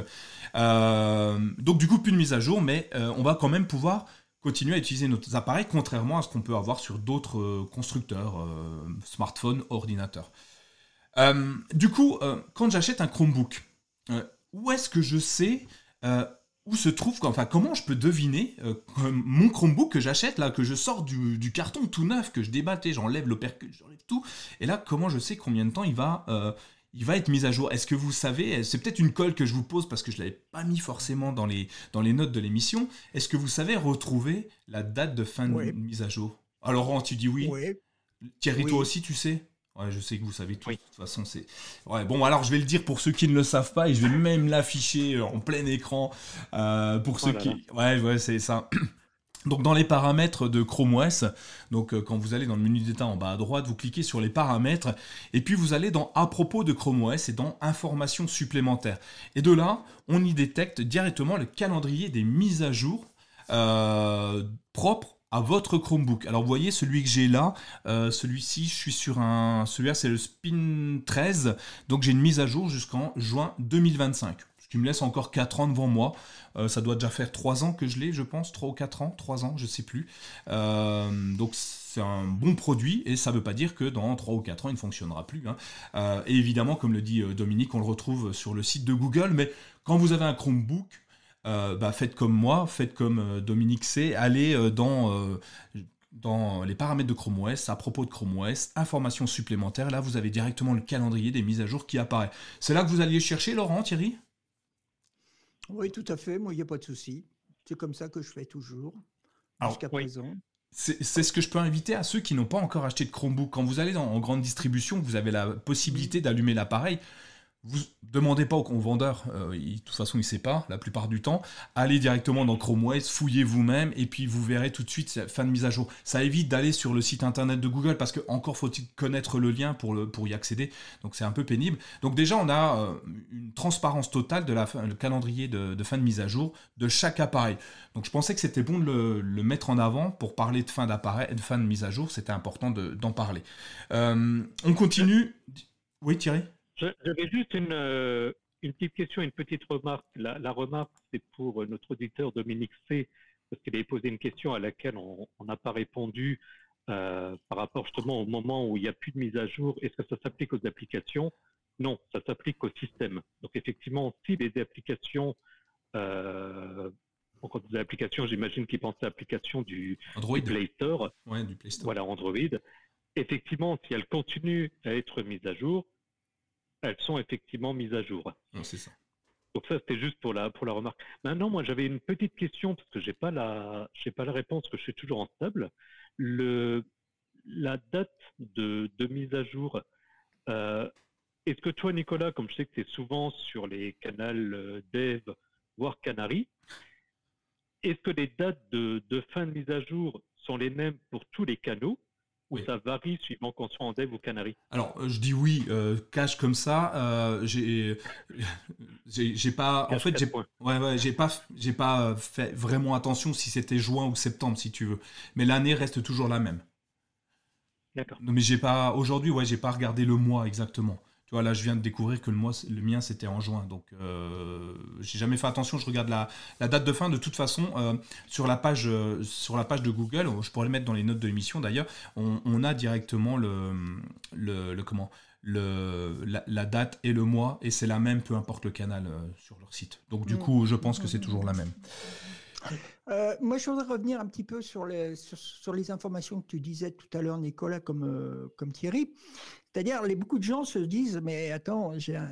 Euh, donc du coup, plus de mise à jour, mais on va quand même pouvoir continuer à utiliser nos appareils, contrairement à ce qu'on peut avoir sur d'autres constructeurs, smartphones, ordinateurs. du coup, quand j'achète un Chromebook, où est-ce que je sais où se trouve, enfin comment je peux deviner euh, mon Chromebook que j'achète là, que je sors du, carton tout neuf, que je débatte, j'enlève l'opercule, j'enlève tout, et là comment je sais combien de temps il va, euh, il va être mis à jour? Est-ce que vous savez, c'est peut-être une colle que je vous pose parce que je ne l'avais pas mis forcément dans les, dans les notes de l'émission, est-ce que vous savez retrouver la date de fin de mise à jour? Alors Laurent, tu dis oui, oui. Thierry, toi aussi tu sais? Ouais, je sais que vous savez tout. De toute façon, c'est. Ouais, bon, alors je vais le dire pour ceux qui ne le savent pas et je vais même l'afficher euh, en plein écran euh, pour ceux oh qui. Ouais, ouais, c'est ça. (clears throat) Donc dans les paramètres de Chrome OS, donc euh, quand vous allez dans le menu d'état en bas à droite, vous cliquez sur les paramètres et puis vous allez dans à propos de Chrome OS et dans informations supplémentaires. Et de là, on y détecte directement le calendrier des mises à jour propres à votre Chromebook. Alors vous voyez celui que j'ai là, euh, celui-ci je suis sur un, celui-là c'est le Spin 13, donc j'ai une mise à jour jusqu'en juin 2025, ce qui me laisse encore 4 ans devant moi. Euh, ça doit déjà faire 3 ans que je l'ai, je pense, 3 ou 4 ans, 3 ans, je sais plus. Euh, donc c'est un bon produit et ça ne veut pas dire que dans 3 ou 4 ans il ne fonctionnera plus. Hein. et évidemment, comme le dit Dominique, on le retrouve sur le site de Google, mais quand vous avez un Chromebook, euh, bah, faites comme moi, faites comme euh, Dominique C, allez euh, dans, dans les paramètres de Chrome OS, à propos de Chrome OS, informations supplémentaires, là vous avez directement le calendrier des mises à jour qui apparaît. C'est là que vous alliez chercher, Laurent, Thierry? Oui, tout à fait, moi il n'y a pas de souci. C'est comme ça que je fais toujours, jusqu'à présent. C'est ce que je peux inviter à ceux qui n'ont pas encore acheté de Chromebook. Quand vous allez en grande distribution, vous avez la possibilité d'allumer l'appareil vous demandez pas au vendeur, euh, de toute façon il sait pas la plupart du temps, allez directement dans Chrome OS, fouillez vous-même et puis vous verrez tout de suite fin de mise à jour. Ça évite d'aller sur le site internet de Google parce que encore faut-il connaître le lien pour, le, pour y accéder, donc c'est un peu pénible. Donc déjà on a euh, une transparence totale de la le calendrier de, fin de mise à jour de chaque appareil. Donc je pensais que c'était bon de le, mettre en avant pour parler de fin d'appareil, de fin de mise à jour, c'était important d'en parler. Euh, on continue. Oui Thierry? J'avais juste euh, une, petite question, une petite remarque. La, remarque, c'est pour notre auditeur Dominique C, parce qu'il avait posé une question à laquelle on n'a pas répondu euh, par rapport justement au moment où il n'y a plus de mise à jour. Est-ce que ça s'applique aux applications? Non, ça s'applique au système. Donc effectivement, si les applications, euh, quand on dit applications, j'imagine qu'il pensait à l'application du, du, Play Store. Ouais, du Play Store. Voilà, Android. Effectivement, si elles continuent à être mises à jour, elles sont effectivement mises à jour. c'est ça. Donc ça, c'était juste pour la, pour la remarque. Maintenant, moi, j'avais une petite question, parce que je n'ai pas, la, pas la réponse, que je suis toujours en stable. Le, la date de, de mise à jour, euh, est-ce que toi, Nicolas, comme je sais que tu es souvent sur les canals euh, Dev, voire Canary, est-ce que les dates de, de fin de mise à jour sont les mêmes pour tous les canaux ça varie suivant qu'on soit en dev ou canary Alors, euh, je dis oui, euh, cache comme ça. Euh, j'ai, j'ai pas, en fait, j'ai, ouais, ouais, j'ai pas, j'ai pas fait vraiment attention si c'était juin ou septembre, si tu veux. Mais l'année reste toujours la même. D'accord. mais j'ai pas, aujourd'hui, ouais, j'ai pas regardé le mois exactement. Tu vois, là, je viens de découvrir que le, mois, le mien, c'était en juin. Donc, euh, j'ai jamais fait attention. Je regarde la, date de fin. De toute façon, euh, sur, la page, euh, sur la page de Google, je pourrais le mettre dans les notes de l'émission d'ailleurs, on, a directement le, le, comment le, la, date et le mois, et c'est la même, peu importe le canal sur leur site. Donc, du mm. coup, je pense que c'est toujours la même. Euh, moi, je voudrais revenir un petit peu sur les, informations que tu disais tout à l'heure, Nicolas, comme, euh, Thierry. C'est-à-dire, beaucoup de gens se disent, mais attends, j'ai un,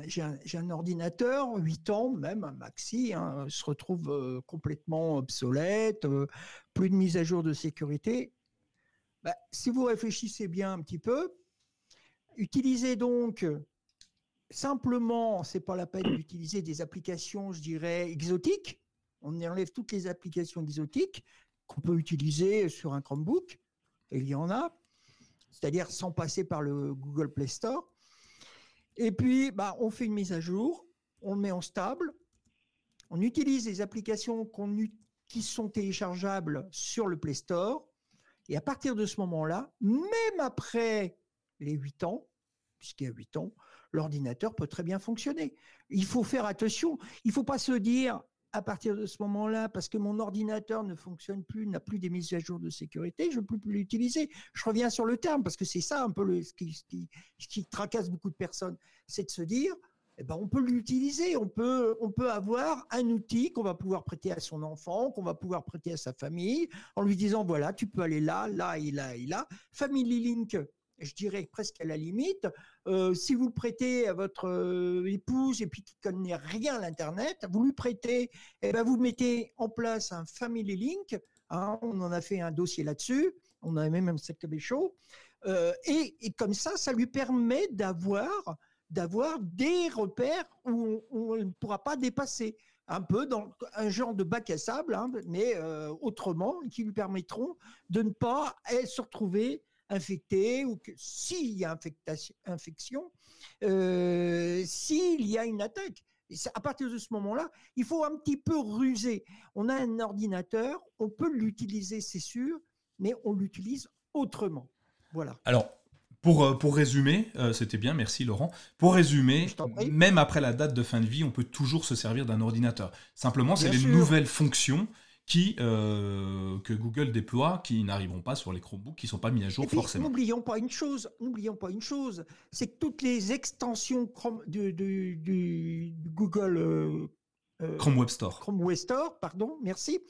un, ordinateur, 8 ans, même un maxi, hein, se retrouve euh, complètement obsolète, plus de mise à jour de sécurité. Bah, si vous réfléchissez bien un petit peu, utilisez donc simplement, c'est pas la peine d'utiliser des applications, je dirais, exotiques on enlève toutes les applications exotiques qu'on peut utiliser sur un Chromebook, et il y en a, c'est-à-dire sans passer par le Google Play Store. Et puis, bah, on fait une mise à jour, on le met en stable, on utilise les applications qui sont téléchargeables sur le Play Store, et à partir de ce moment-là, même après les 8 ans, puisqu'il y a 8 ans, l'ordinateur peut très bien fonctionner. Il faut faire attention. Il ne faut pas se dire à partir de ce moment-là, parce que mon ordinateur ne fonctionne plus, n'a plus des mises à jour de sécurité, je ne peux plus l'utiliser. Je reviens sur le terme, parce que c'est ça un peu le, ce, qui, tracasse beaucoup de personnes, c'est de se dire, eh ben, on peut l'utiliser, on peut, on peut avoir un outil qu'on va pouvoir prêter à son enfant, qu'on va pouvoir prêter à sa famille, en lui disant, voilà, tu peux aller là, là et là et là. Family Link, je dirais presque à la limite. Euh, si vous le prêtez à votre euh, épouse et puis qui connaît rien à l'internet, vous lui prêtez, eh ben vous mettez en place un Family Link. Hein, on en a fait un dossier là-dessus. On a même un CKB chaud. Euh, et, et, comme ça, ça lui permet d'avoir d'avoir des repères où on ne pourra pas dépasser un peu dans un genre de bac à sable, hein, mais autrement, qui lui permettront de ne pas se retrouver infecté ou que s'il y a infection, euh, s'il y a une attaque. À partir de ce moment-là, il faut un petit peu ruser. On a un ordinateur, on peut l'utiliser, c'est sûr, mais on l'utilise autrement. Voilà. Alors, pour, euh, pour résumer, euh, c'était bien, merci Laurent. Pour résumer, même après la date de fin de vie, on peut toujours se servir d'un ordinateur. Simplement, c'est les nouvelles fonctions qui, euh, que Google déploie qui n'arriveront pas sur les Chromebooks, qui ne sont pas mis à jour forcément. N'oublions pas une chose, n'oublions pas une chose, c'est que toutes les extensions Chrome, du, Google euh, euh, Chrome Web Store, Chrome Web Store, pardon, merci,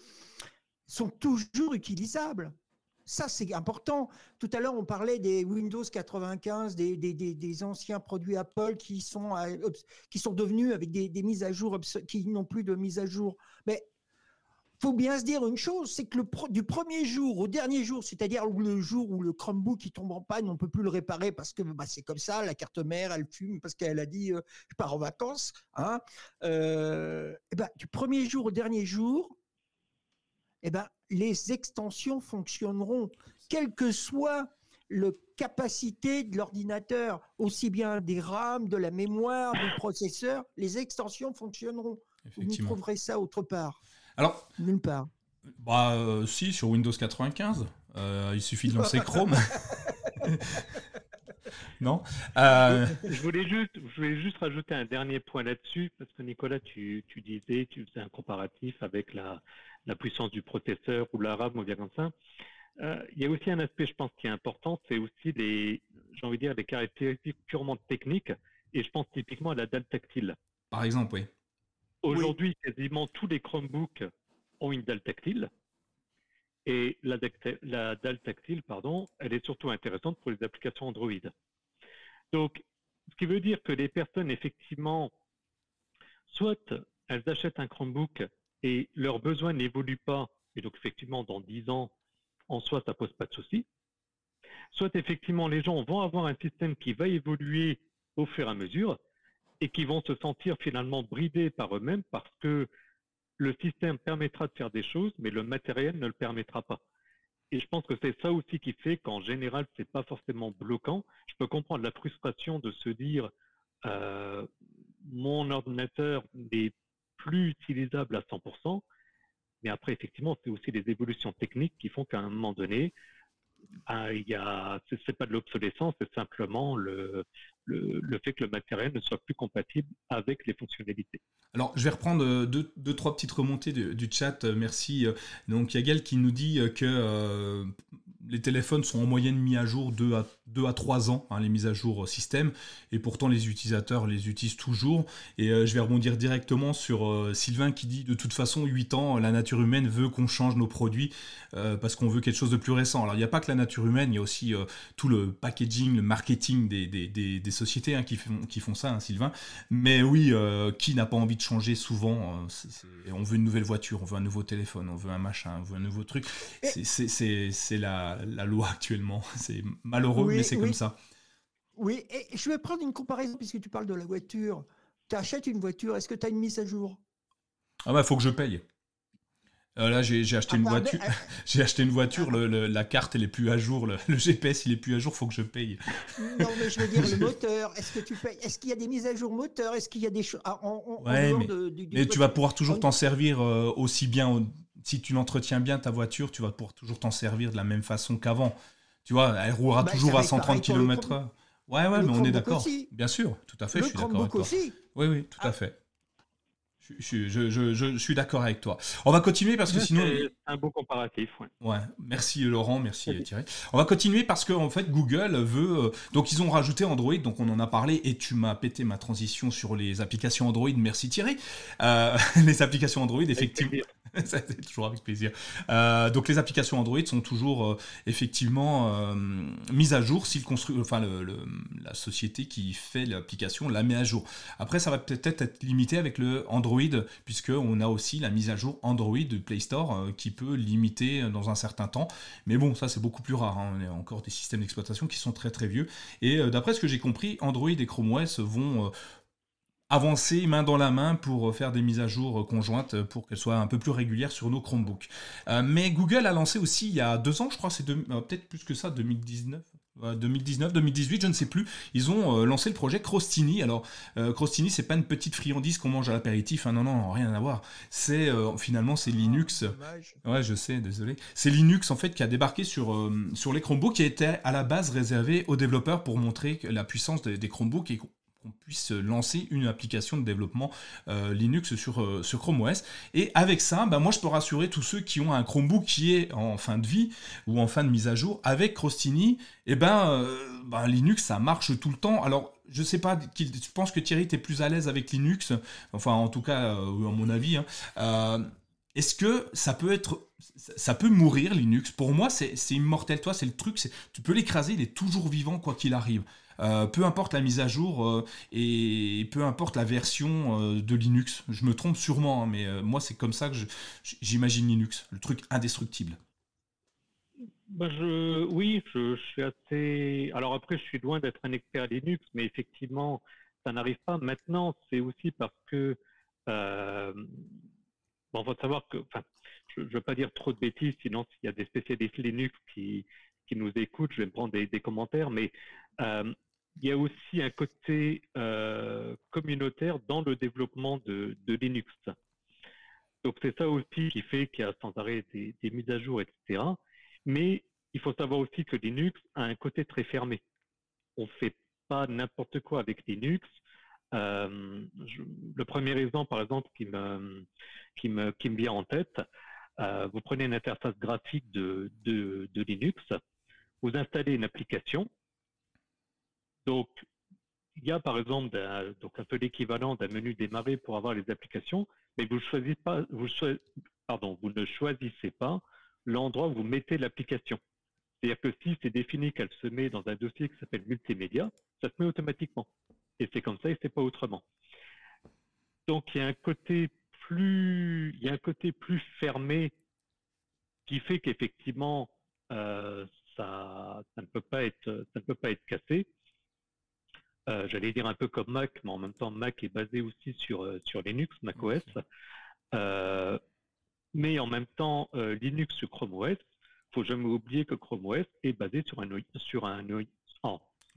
sont toujours utilisables. Ça, c'est important. Tout à l'heure, on parlait des Windows 95, des, des, des, anciens produits Apple qui sont, qui sont devenus avec des, mises à jour, qui n'ont plus de mise à jour. Mais faut bien se dire une chose, c'est que le du premier jour au dernier jour, c'est-à-dire le jour où le Chromebook qui tombe en panne, on peut plus le réparer parce que bah, c'est comme ça, la carte mère, elle fume parce qu'elle a dit euh, je pars en vacances. Hein, euh, et ben, du premier jour au dernier jour, et ben, les extensions fonctionneront, quelle que soit la capacité de l'ordinateur, aussi bien des RAM, de la mémoire, du processeur, les extensions fonctionneront. Vous trouverez ça autre part. Alors, nulle part. Bah, euh, si, sur Windows 95. Euh, il suffit de lancer (laughs) Chrome. (laughs) non euh, je, voulais juste, je voulais juste rajouter un dernier point là-dessus, parce que Nicolas, tu, tu, disais, tu faisais un comparatif avec la, la puissance du processeur ou la RAM ou bien comme ça. il y a aussi un aspect, je pense, qui est important, c'est aussi les, j'ai envie de dire, les caractéristiques purement techniques, et je pense typiquement à la dalle tactile. Par exemple, oui. Aujourd'hui, quasiment tous les Chromebooks ont une dalle tactile. Et la, dalle tactile, pardon, elle est surtout intéressante pour les applications Android. Donc, ce qui veut dire que les personnes, effectivement, soit elles achètent un Chromebook et leurs besoins n'évoluent pas, et donc effectivement, dans 10 ans, en soi, ça pose pas de souci. Soit effectivement, les gens vont avoir un système qui va évoluer au fur et à mesure, et qui vont se sentir finalement bridés par eux-mêmes parce que le système permettra de faire des choses, mais le matériel ne le permettra pas. Et je pense que c'est ça aussi qui fait qu'en général, c'est pas forcément bloquant. Je peux comprendre la frustration de se dire euh, mon ordinateur n'est plus utilisable à 100%, mais après, effectivement, c'est aussi les évolutions techniques qui font qu'à un moment donné, ah, il y pas de l'obsolescence, c'est simplement le, le, fait que le matériel ne soit plus compatible avec les fonctionnalités. Alors, je vais reprendre euh, deux, trois petites remontées du chat. Euh, merci. Donc, il y a Gaël qui nous dit que les téléphones sont en moyenne mis à jour 2 à, 2 à 3 ans, hein, les mises à jour système, et pourtant les utilisateurs les utilisent toujours. Et je vais rebondir directement sur Sylvain qui dit de toute façon, 8 ans, la nature humaine veut qu'on change nos produits parce qu'on veut quelque chose de plus récent. Alors, il n'y a pas que la nature humaine, il y a aussi tout le packaging, le marketing des, des, des, des sociétés hein, qui, font, qui font ça, hein, Sylvain. Mais oui, euh, qui n'a pas envie de changer souvent euh, On veut une nouvelle voiture, on veut un nouveau téléphone, on veut un machin, on veut un nouveau truc. C'est la, la, loi actuellement. (laughs) C'est malheureux, mais c'est comme ça. Oui, et je vais prendre une comparaison puisque tu parles de la voiture. Tu achètes une voiture, est-ce que tu as une mise à jour? Ah bah, faut que je paye. Euh, là, j'ai acheté, une voiture. (laughs) j'ai acheté une voiture. la carte, elle est plus à jour. Le, GPS, il est plus à jour. Faut que je paye. Non, mais je veux dire le (laughs) moteur. Est-ce que tu payes? Est-ce qu'il y a des mises à jour moteur? Est-ce qu'il y a des choses ah, ouais, mais, tu vas pouvoir toujours t'en servir euh, aussi bien. Si tu l'entretiens bien ta voiture, tu vas pouvoir toujours t'en servir de la même façon qu'avant. Tu vois, elle roulera bah, toujours à 130 km/h. Ouais, ouais, mais on est d'accord. Bien sûr, tout à fait. je suis d'accord avec toi. Aussi. Oui, oui, tout à ah. fait. Je, je, je, suis d'accord avec toi. On va continuer parce que sinon. C'est un beau comparatif. Ouais. ouais. Merci Laurent, merci Thierry. On va continuer parce que en fait Google veut. Euh, donc ils ont rajouté Android, donc on en a parlé et tu m'as pété ma transition sur les applications Android. Merci Thierry. Euh, (laughs) les applications Android, effectivement. (laughs) c'est toujours avec plaisir. Euh, donc les applications Android sont toujours euh, effectivement euh, mises à jour si enfin le, la société qui fait l'application la met à jour. Après ça va peut-être être limité avec le Android puisque on a aussi la mise à jour Android de Play Store qui peut limiter dans un certain temps. Mais bon ça c'est beaucoup plus rare. Hein. On a encore des systèmes d'exploitation qui sont très très vieux. Et d'après ce que j'ai compris, Android et Chrome OS vont avancer main dans la main pour euh, faire des mises à jour euh, conjointes euh, pour qu'elles soient un peu plus régulières sur nos Chromebooks. mais Google a lancé aussi il y a deux ans, je crois, c'est peut-être plus que ça, 2019. 2019, 2018, je ne sais plus, ils ont lancé le projet Crostini. Alors, Crostini, c'est pas une petite friandise qu'on mange à l'apéritif, hein, non, non, rien à voir. C'est finalement c'est Linux. Ah, ouais, je sais, désolé. C'est Linux en fait qui a débarqué sur sur les Chromebooks, qui était à la base réservé aux développeurs pour montrer la puissance des, des Chromebooks et qu'on puisse lancer une application de développement euh, Linux sur, euh, Chrome OS. Et avec ça, bah, moi je peux rassurer tous ceux qui ont un Chromebook qui est en fin de vie ou en fin de mise à jour, avec Crostini, eh ben, euh, bah, Linux ça marche tout le temps. Alors je sais pas, je pense que Thierry, tu es plus à l'aise avec Linux, enfin en tout cas, à mon avis. Hein. Est-ce que ça peut être, ça peut mourir Linux? Pour moi, c'est immortel. Toi, c'est le truc, tu peux l'écraser, il est toujours vivant quoi qu'il arrive. Euh, peu importe la mise à jour euh, et peu importe la version euh, de Linux. Je me trompe sûrement, hein, mais moi c'est comme ça que j'imagine Linux, le truc indestructible. Bah, je, oui, je, suis assez. Alors après, je suis loin d'être un expert Linux, mais effectivement, ça n'arrive pas maintenant. C'est aussi parce que bon, faut savoir que, enfin, je ne veux pas dire trop de bêtises, sinon s'il y a des spécialistes Linux qui, qui nous écoutent, je vais me prendre des, commentaires, mais il y a aussi un côté euh, communautaire dans le développement de, Linux. Donc c'est ça aussi qui fait qu'il y a sans arrêt des, mises à jour, etc. Mais il faut savoir aussi que Linux a un côté très fermé. On fait pas n'importe quoi avec Linux. Euh, le premier exemple, par exemple, qui me, qui me, qui me vient en tête, euh, vous prenez une interface graphique de, de Linux, vous installez une application, donc, il y a par exemple donc un peu l'équivalent d'un menu démarrer pour avoir les applications, mais vous, choisissez pas, vous, ne choisissez pas l'endroit où vous mettez l'application. C'est-à-dire que si c'est défini qu'elle se met dans un dossier qui s'appelle multimédia, ça se met automatiquement. Et c'est comme ça et c'est pas autrement. Donc il y a un côté plus, il y a un côté plus fermé qui fait qu'effectivement euh, ça ne peut pas être, ça ne peut pas être cassé. Euh, j'allais dire un peu comme Mac, mais en même temps, Mac est basé aussi sur, euh, sur Linux, macOS. Euh, mais en même temps, Linux sur Chrome OS, faut jamais oublier que Chrome OS est basé sur un, sur un,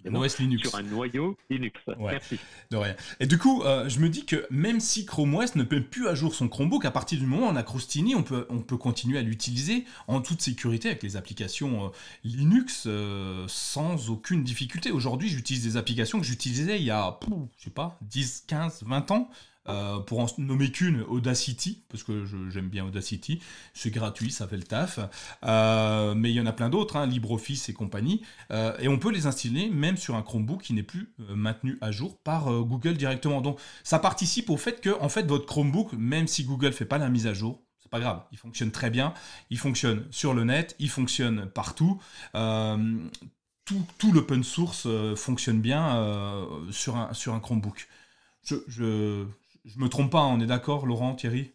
OS Linux. sur un noyau Linux. Merci. De rien. Et du coup, euh, je me dis que même si Chrome OS ne peut plus à jour son Chromebook, à partir du moment où on a Crostini, on peut, on peut continuer à l'utiliser en toute sécurité avec les applications euh, Linux euh, sans aucune difficulté. Aujourd'hui, j'utilise des applications que j'utilisais il y a, je sais pas, 10, 15, 20 ans. Euh, pour en nommer qu'une, Audacity, parce que j'aime bien Audacity, c'est gratuit, ça fait le taf. Euh, mais il y en a plein d'autres, hein, LibreOffice et compagnie. Euh, et on peut les installer même sur un Chromebook qui n'est plus maintenu à jour par Google directement. Donc ça participe au fait que en fait, votre Chromebook, même si Google ne fait pas la mise à jour, c'est pas grave, il fonctionne très bien, il fonctionne sur le net, il fonctionne partout. tout, tout l'open source fonctionne bien sur, un, sur un Chromebook. je, je me trompe pas, on est d'accord, Laurent, Thierry?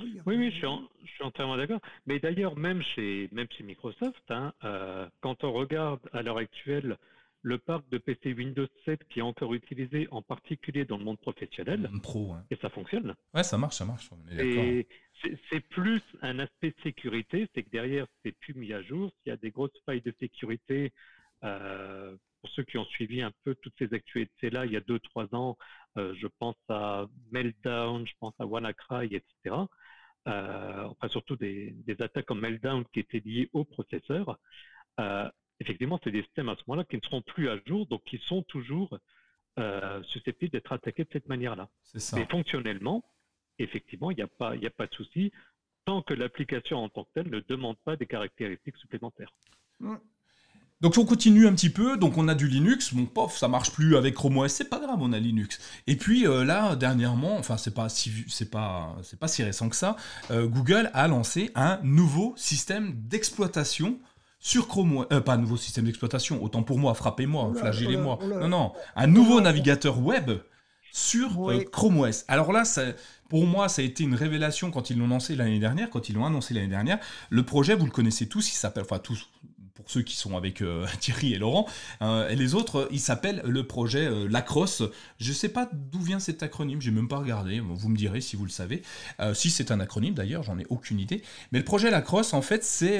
Oui, oui, je suis, entièrement d'accord. Mais d'ailleurs, même chez, même chez Microsoft, hein, euh, quand on regarde à l'heure actuelle le parc de PC Windows 7 qui est encore utilisé, en particulier dans le monde professionnel, Pro, et ça fonctionne. Ouais, ça marche, ça marche. Et c'est plus un aspect de sécurité, c'est que derrière, c'est plus mis à jour. S'il y a des grosses failles de sécurité, euh, pour ceux qui ont suivi un peu toutes ces actualités-là, il y a 2-3 ans, euh, je pense à Meltdown, je pense à WannaCry, etc. Euh, enfin, surtout des, attaques comme Meltdown qui étaient liées au processeur. Euh, effectivement, c'est des systèmes à ce moment-là qui ne seront plus à jour, donc qui sont toujours susceptibles d'être attaqués de cette manière-là. Mais fonctionnellement, effectivement, il n'y a, pas, a pas de souci tant que l'application en tant que telle ne demande pas des caractéristiques supplémentaires. Mm. Donc on continue un petit peu, donc on a du Linux, bon pof, ça marche plus avec Chrome OS, c'est pas grave, on a Linux. Et puis euh, là, dernièrement, enfin c'est pas si c'est pas c'est pas si récent que ça, euh, Google a lancé un nouveau système d'exploitation sur Chrome OS, euh, pas un nouveau système d'exploitation, autant pour moi, frappez-moi, flagellez-moi. Non non, un nouveau navigateur web sur Chrome OS. Alors là, pour moi, ça a été une révélation quand ils l'ont lancé l'année dernière, quand ils l'ont annoncé l'année dernière. Le projet, vous le connaissez tous, il s'appelle, enfin tous, pour ceux qui sont avec euh, (laughs) Thierry et Laurent. Euh, et les autres, il s'appelle le projet euh, Lacrosse. Je ne sais pas d'où vient cet acronyme, j'ai même pas regardé. Vous me direz si vous le savez. si c'est un acronyme d'ailleurs, j'en ai aucune idée. Mais le projet Lacrosse, en fait, c'est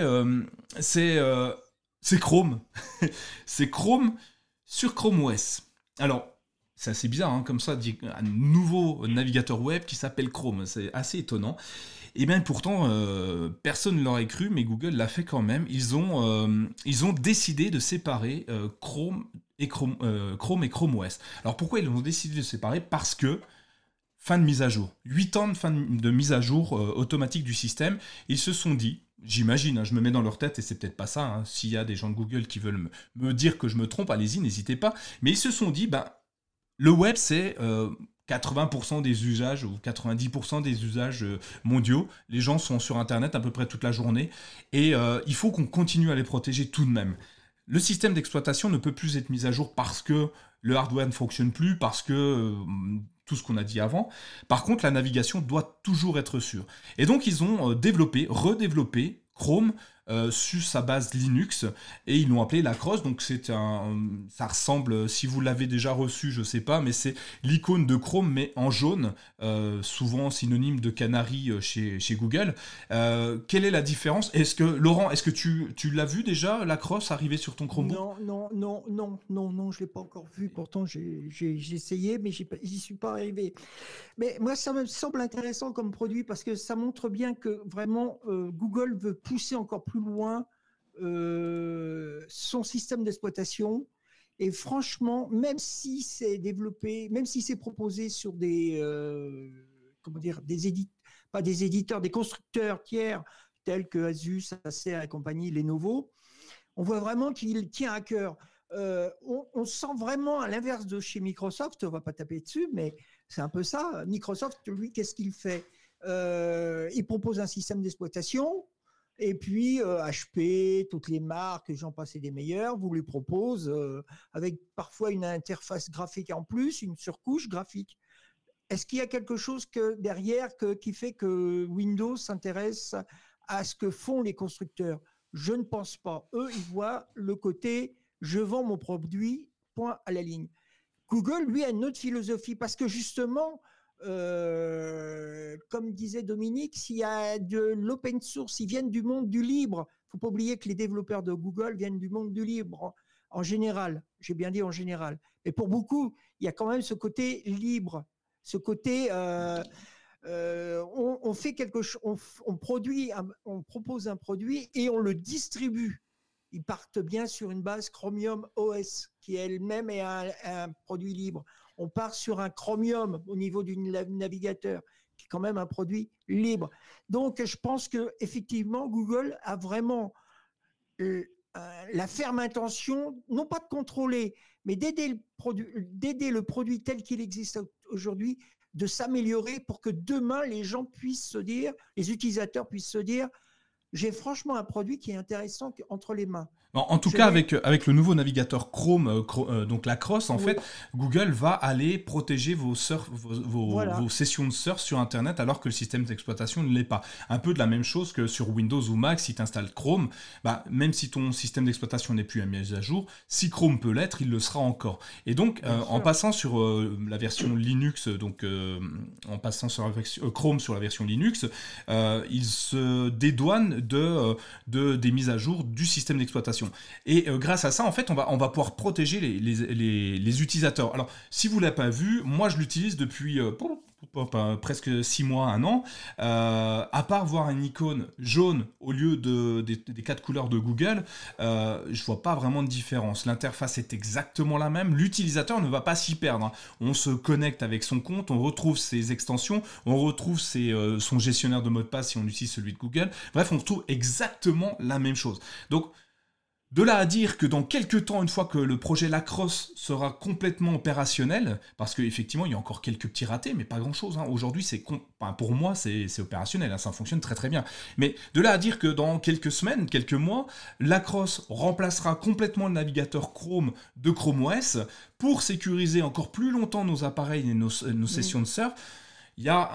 Chrome. (laughs) c'est Chrome sur Chrome OS. Alors, c'est assez bizarre, hein, comme ça, un nouveau navigateur web qui s'appelle Chrome. C'est assez étonnant. Et bien pourtant, euh, personne ne l'aurait cru, mais Google l'a fait quand même. Ils ont, euh, ils ont décidé de séparer euh, Chrome, et Chrome, Chrome et Chrome OS. Alors pourquoi ils ont décidé de séparer? Parce que fin de mise à jour. 8 ans de fin de mise à jour automatique du système. Ils se sont dit, j'imagine, hein, je me mets dans leur tête et c'est peut-être pas ça. Hein, s'il y a des gens de Google qui veulent me, dire que je me trompe, allez-y, n'hésitez pas. Mais ils se sont dit, ben, le web c'est 80% des usages ou 90% des usages euh, mondiaux. Les gens sont sur Internet à peu près toute la journée et euh, il faut qu'on continue à les protéger tout de même. Le système d'exploitation ne peut plus être mis à jour parce que le hardware ne fonctionne plus, parce que euh, tout ce qu'on a dit avant. Par contre, la navigation doit toujours être sûre. Et donc, ils ont développé, redéveloppé Chrome euh, sur sa base Linux et ils l'ont appelé Lacrosse. Donc c'est un, ça ressemble, si vous l'avez déjà reçu, je sais pas, mais c'est l'icône de Chrome mais en jaune, euh, souvent synonyme de canari euh, chez, chez Google. quelle est la différence? Est-ce que Laurent, est-ce que tu, tu l'as vu déjà Lacrosse arriver sur ton Chromebook? Non, non, non, non, non, non, je l'ai pas encore vu. Pourtant j'ai essayé, mais j'y suis pas arrivé. Mais moi ça me semble intéressant comme produit parce que ça montre bien que vraiment Google veut pousser encore plus loin euh, son système d'exploitation. Et franchement, même si c'est développé, même si c'est proposé sur des, euh, comment dire, des éditeurs, pas des éditeurs, des constructeurs tiers tels que Asus, Acer et compagnie, Lenovo, on voit vraiment qu'il tient à cœur. Euh, on, sent vraiment à l'inverse de chez Microsoft, on va pas taper dessus, mais c'est un peu ça. Microsoft, lui, qu'est-ce qu'il fait? Il propose un système d'exploitation et puis HP, euh, toutes les marques, j'en passais des meilleurs, vous lui proposent euh, avec parfois une interface graphique en plus, une surcouche graphique. Est-ce qu'il y a quelque chose derrière qui fait que Windows s'intéresse à ce que font les constructeurs? Je ne pense pas. Eux, ils voient le côté je vends mon produit, point à la ligne. Google, lui, a une autre philosophie parce que justement, euh, comme disait Dominique, s'il y a de l'open source, ils viennent du monde du libre. Faut pas oublier que les développeurs de Google viennent du monde du libre. En général, j'ai bien dit en général. Mais pour beaucoup, il y a quand même ce côté libre, ce côté euh, euh, on, fait quelque chose, on, produit, on propose un produit et on le distribue. Ils partent bien sur une base Chromium OS qui elle-même est un, produit libre. On part sur un Chromium au niveau du navigateur qui est quand même un produit libre. Donc, je pense que effectivement, Google a vraiment euh, la ferme intention, non pas de contrôler, mais d'aider le produit tel qu'il existe aujourd'hui de s'améliorer pour que demain les gens puissent se dire, les utilisateurs puissent se dire, j'ai franchement un produit qui est intéressant entre les mains. En, tout cas, avec, avec le nouveau navigateur Chrome, euh, euh, donc la Cross, en fait, Google va aller protéger vos, surf, vos, vos, sessions de surf sur Internet alors que le système d'exploitation ne l'est pas. Un peu de la même chose que sur Windows ou Mac, si tu installes Chrome, bah, même si ton système d'exploitation n'est plus mis à jour, si Chrome peut l'être, il le sera encore. Et donc, euh, en passant sur la version Linux, donc en passant sur Chrome sur la version Linux, il se dédouane de, de, des mises à jour du système d'exploitation. Et euh, grâce à ça, en fait, on va, pouvoir protéger les, utilisateurs. Alors, si vous ne l'avez pas vu, moi, je l'utilise depuis euh, presque 6 mois, un an. Euh, à part voir une icône jaune au lieu de, des, quatre couleurs de Google, euh, je vois pas vraiment de différence. L'interface est exactement la même. L'utilisateur ne va pas s'y perdre. Hein. On se connecte avec son compte, on retrouve ses extensions, on retrouve son gestionnaire de mot de passe si on utilise celui de Google. Bref, on retrouve exactement la même chose. Donc, de là à dire que dans quelques temps, une fois que le projet Lacrosse sera complètement opérationnel, parce qu'effectivement, il y a encore quelques petits ratés, mais pas grand-chose. Hein. Aujourd'hui, c'est pour moi, c'est opérationnel, hein. ça fonctionne très très bien. Mais de là à dire que dans quelques semaines, quelques mois, Lacrosse remplacera complètement le navigateur Chrome de Chrome OS pour sécuriser encore plus longtemps nos appareils et nos, sessions de surf il y a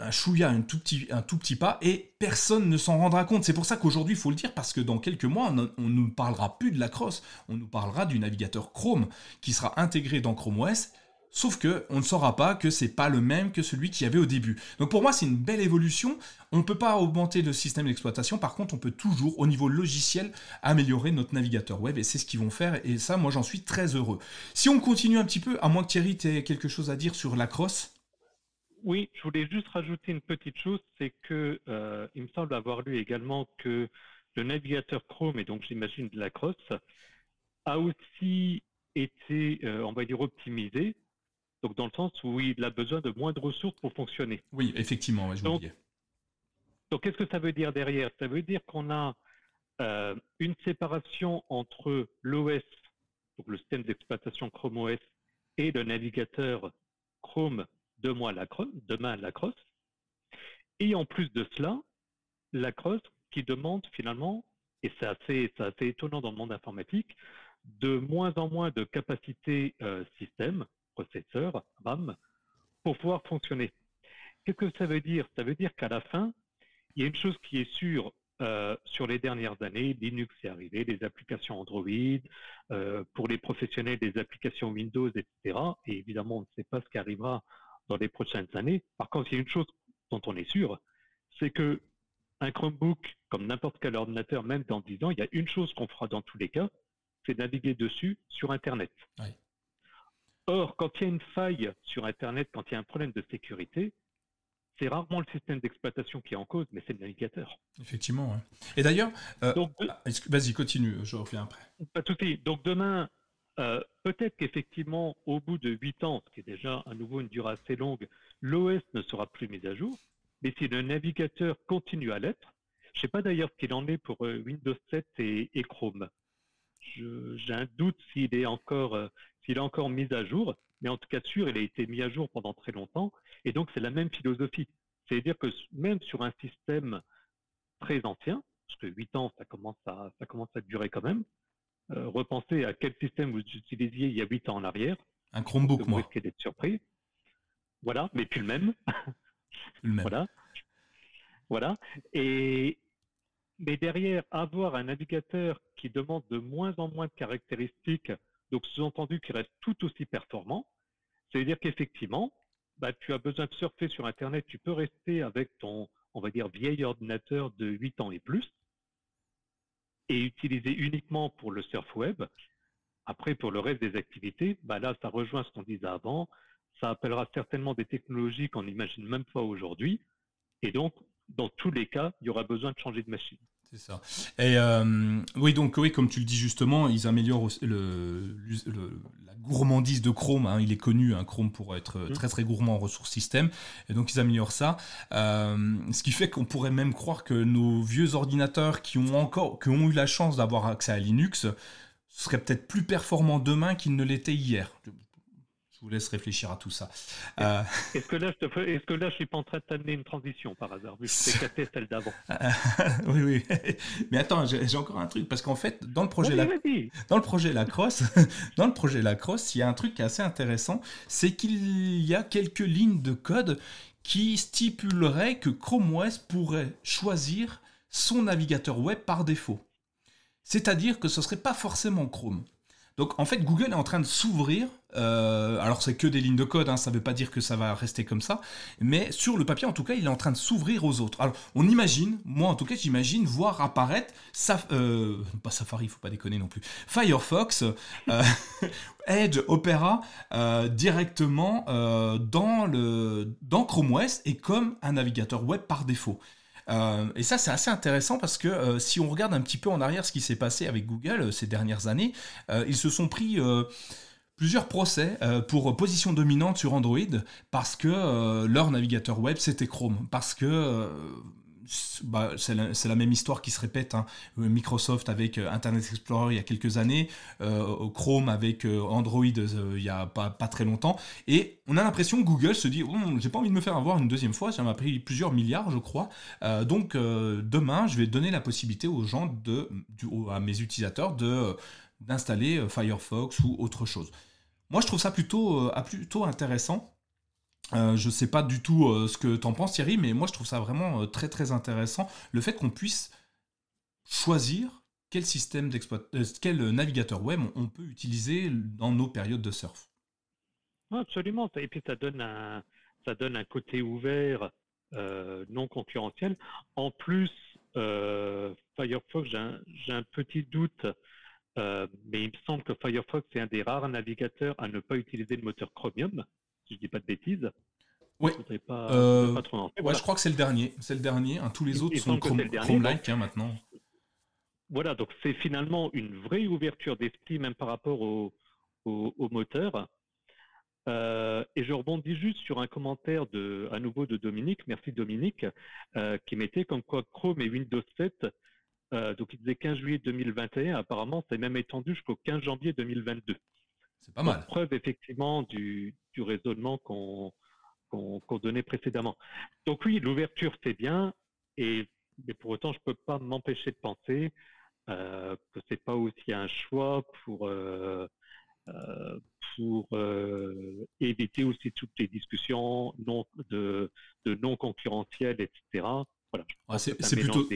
un, chouïa, un tout, petit, pas, et personne ne s'en rendra compte. C'est pour ça qu'aujourd'hui, il faut le dire, parce que dans quelques mois, on ne nous parlera plus de la crosse, on nous parlera du navigateur Chrome, qui sera intégré dans Chrome OS, sauf que on ne saura pas que c'est pas le même que celui qu'il y avait au début. Donc pour moi, c'est une belle évolution. On ne peut pas augmenter le système d'exploitation, par contre, on peut toujours, au niveau logiciel, améliorer notre navigateur web, et c'est ce qu'ils vont faire, et ça, moi, j'en suis très heureux. Si on continue un petit peu, à moins que Thierry ait quelque chose à dire sur la crosse, oui, je voulais juste rajouter une petite chose, c'est que euh, il me semble avoir lu également que le navigateur Chrome, et donc j'imagine de la crosse, a aussi été, euh, on va dire, optimisé, donc dans le sens où il a besoin de moins de ressources pour fonctionner. Oui, effectivement, je donc, donc qu'est-ce que ça veut dire derrière? Ça veut dire qu'on a euh, une séparation entre l'OS, donc le système d'exploitation Chrome OS, et le navigateur Chrome demain la crosse, demain la crosse. Et en plus de cela, la crosse qui demande finalement, et c'est assez, assez, étonnant dans le monde informatique, de moins en moins de capacité euh, système, processeur, RAM, pour pouvoir fonctionner. Qu'est-ce que ça veut dire? Ça veut dire qu'à la fin, il y a une chose qui est sûre euh, sur les dernières années, Linux est arrivé, des applications Android, euh, pour les professionnels, des applications Windows, etc. Et évidemment, on ne sait pas ce qui arrivera dans les prochaines années. Par contre, il y a une chose dont on est sûr, c'est que un Chromebook, comme n'importe quel ordinateur, même dans 10 ans, il y a une chose qu'on fera dans tous les cas, c'est naviguer dessus sur Internet. Or, quand il y a une faille sur Internet, quand il y a un problème de sécurité, c'est rarement le système d'exploitation qui est en cause, mais c'est le navigateur. Effectivement. Et d'ailleurs, euh, ah, vas-y, continue, je reviens après. Pas tout Donc demain, euh, peut-être qu'effectivement, au bout de 8 ans, ce qui est déjà à nouveau une durée assez longue, l'OS ne sera plus mis à jour. Mais si le navigateur continue à l'être, je ne sais pas d'ailleurs ce qu'il en est pour euh, Windows 7 et, Chrome. J'ai un doute s'il est encore euh, s'il est encore mis à jour, mais en tout cas sûr, il a été mis à jour pendant très longtemps. Et donc c'est la même philosophie. C'est-à-dire que même sur un système très ancien, parce que 8 ans, ça commence à, ça commence à durer quand même, repenser à quel système vous utilisiez il y a 8 ans en arrière. Un Chromebook, vous moi. risquez d'être surpris. Voilà, mais plus le même. le même. Voilà. Voilà. Et, mais derrière, avoir un navigateur qui demande de moins en moins de caractéristiques, donc sous-entendu qui reste tout aussi performant, c'est-à-dire qu'effectivement, bah, tu as besoin de surfer sur Internet, tu peux rester avec ton, on va dire, vieil ordinateur de 8 ans et plus, et utilisé uniquement pour le surf web, Après, pour le reste des activités, bah là, ça rejoint ce qu'on disait avant. Ça appellera certainement des technologies qu'on n'imagine même pas aujourd'hui. Et donc, dans tous les cas, il y aura besoin de changer de machine. C'est ça. Et euh, oui, donc oui, comme tu le dis justement, ils améliorent le, la gourmandise de Chrome. Hein. il est connu, hein, Chrome pour être mmh. très très gourmand en ressources système, et donc ils améliorent ça. Euh, ce qui fait qu'on pourrait même croire que nos vieux ordinateurs qui ont encore, qui ont eu la chance d'avoir accès à Linux, seraient peut-être plus performants demain qu'ils ne l'étaient hier vous laisse réfléchir à tout ça. Euh, est-ce que là, je te est-ce que là, je suis pas en train de t'amener une transition par hasard, vu que capté celle d'avant? (laughs) Oui, oui. Mais attends, j'ai, encore un truc parce qu'en fait, dans le projet, la... dans le projet Lacrosse, (laughs) dans le projet Lacrosse, il y a un truc qui est assez intéressant, c'est qu'il y a quelques lignes de code qui stipuleraient que Chrome OS pourrait choisir son navigateur web par défaut. C'est-à-dire que ce serait pas forcément Chrome. Donc en fait, Google est en train de s'ouvrir. Euh, alors c'est que des lignes de code, hein, ça ne veut pas dire que ça va rester comme ça. Mais sur le papier, en tout cas, il est en train de s'ouvrir aux autres. Alors on imagine, moi en tout cas, j'imagine voir apparaître, euh, pas Safari, faut pas déconner non plus, Firefox, euh, (laughs) Edge, Opera directement dans, dans Chrome OS et comme un navigateur web par défaut. Euh, et ça, c'est assez intéressant parce que euh, si on regarde un petit peu en arrière ce qui s'est passé avec Google euh, ces dernières années, ils se sont pris plusieurs procès pour position dominante sur Android parce que leur navigateur web c'était Chrome. Parce que bah, c'est la, même histoire qui se répète. Hein. Microsoft avec euh, Internet Explorer il y a quelques années, euh, Chrome avec euh, Android il y a pas, très longtemps. Et on a l'impression que Google se dit oh, j'ai pas envie de me faire avoir une deuxième fois, ça m'a pris plusieurs milliards, je crois. donc demain, je vais donner la possibilité aux gens, de, à mes utilisateurs, d'installer Firefox ou autre chose. Moi, je trouve ça plutôt intéressant. Euh, je sais pas du tout euh, ce que tu en penses Thierry, mais moi je trouve ça vraiment euh, très très intéressant, le fait qu'on puisse choisir quel système quel navigateur web on peut utiliser dans nos périodes de surf. Absolument, et puis ça donne un, ça donne un côté ouvert, non concurrentiel. En plus, Firefox, j'ai un, un, petit doute, mais il me semble que Firefox est un des rares navigateurs à ne pas utiliser le moteur Chromium si je dis pas de bêtises. Oui. Euh, je crois que c'est le dernier. C'est le dernier. Hein, tous les autres sont Chrome-like hein, maintenant. Voilà, donc c'est finalement une vraie ouverture d'esprit, même par rapport au, moteur. Euh, et je rebondis juste sur un commentaire de, à nouveau de Dominique, merci Dominique, euh, qui mettait comme quoi Chrome et Windows 7, donc il disait 15 juillet 2021, apparemment c'est même étendu jusqu'au 15 janvier 2022. C'est pas mal. preuve effectivement du, raisonnement qu'on donnait précédemment. Donc oui, l'ouverture c'est bien, et mais pour autant je peux pas m'empêcher de penser euh, que c'est pas aussi un choix pour euh, euh, euh, éviter aussi toutes les discussions de non concurrentielles, etc c'est plutôt,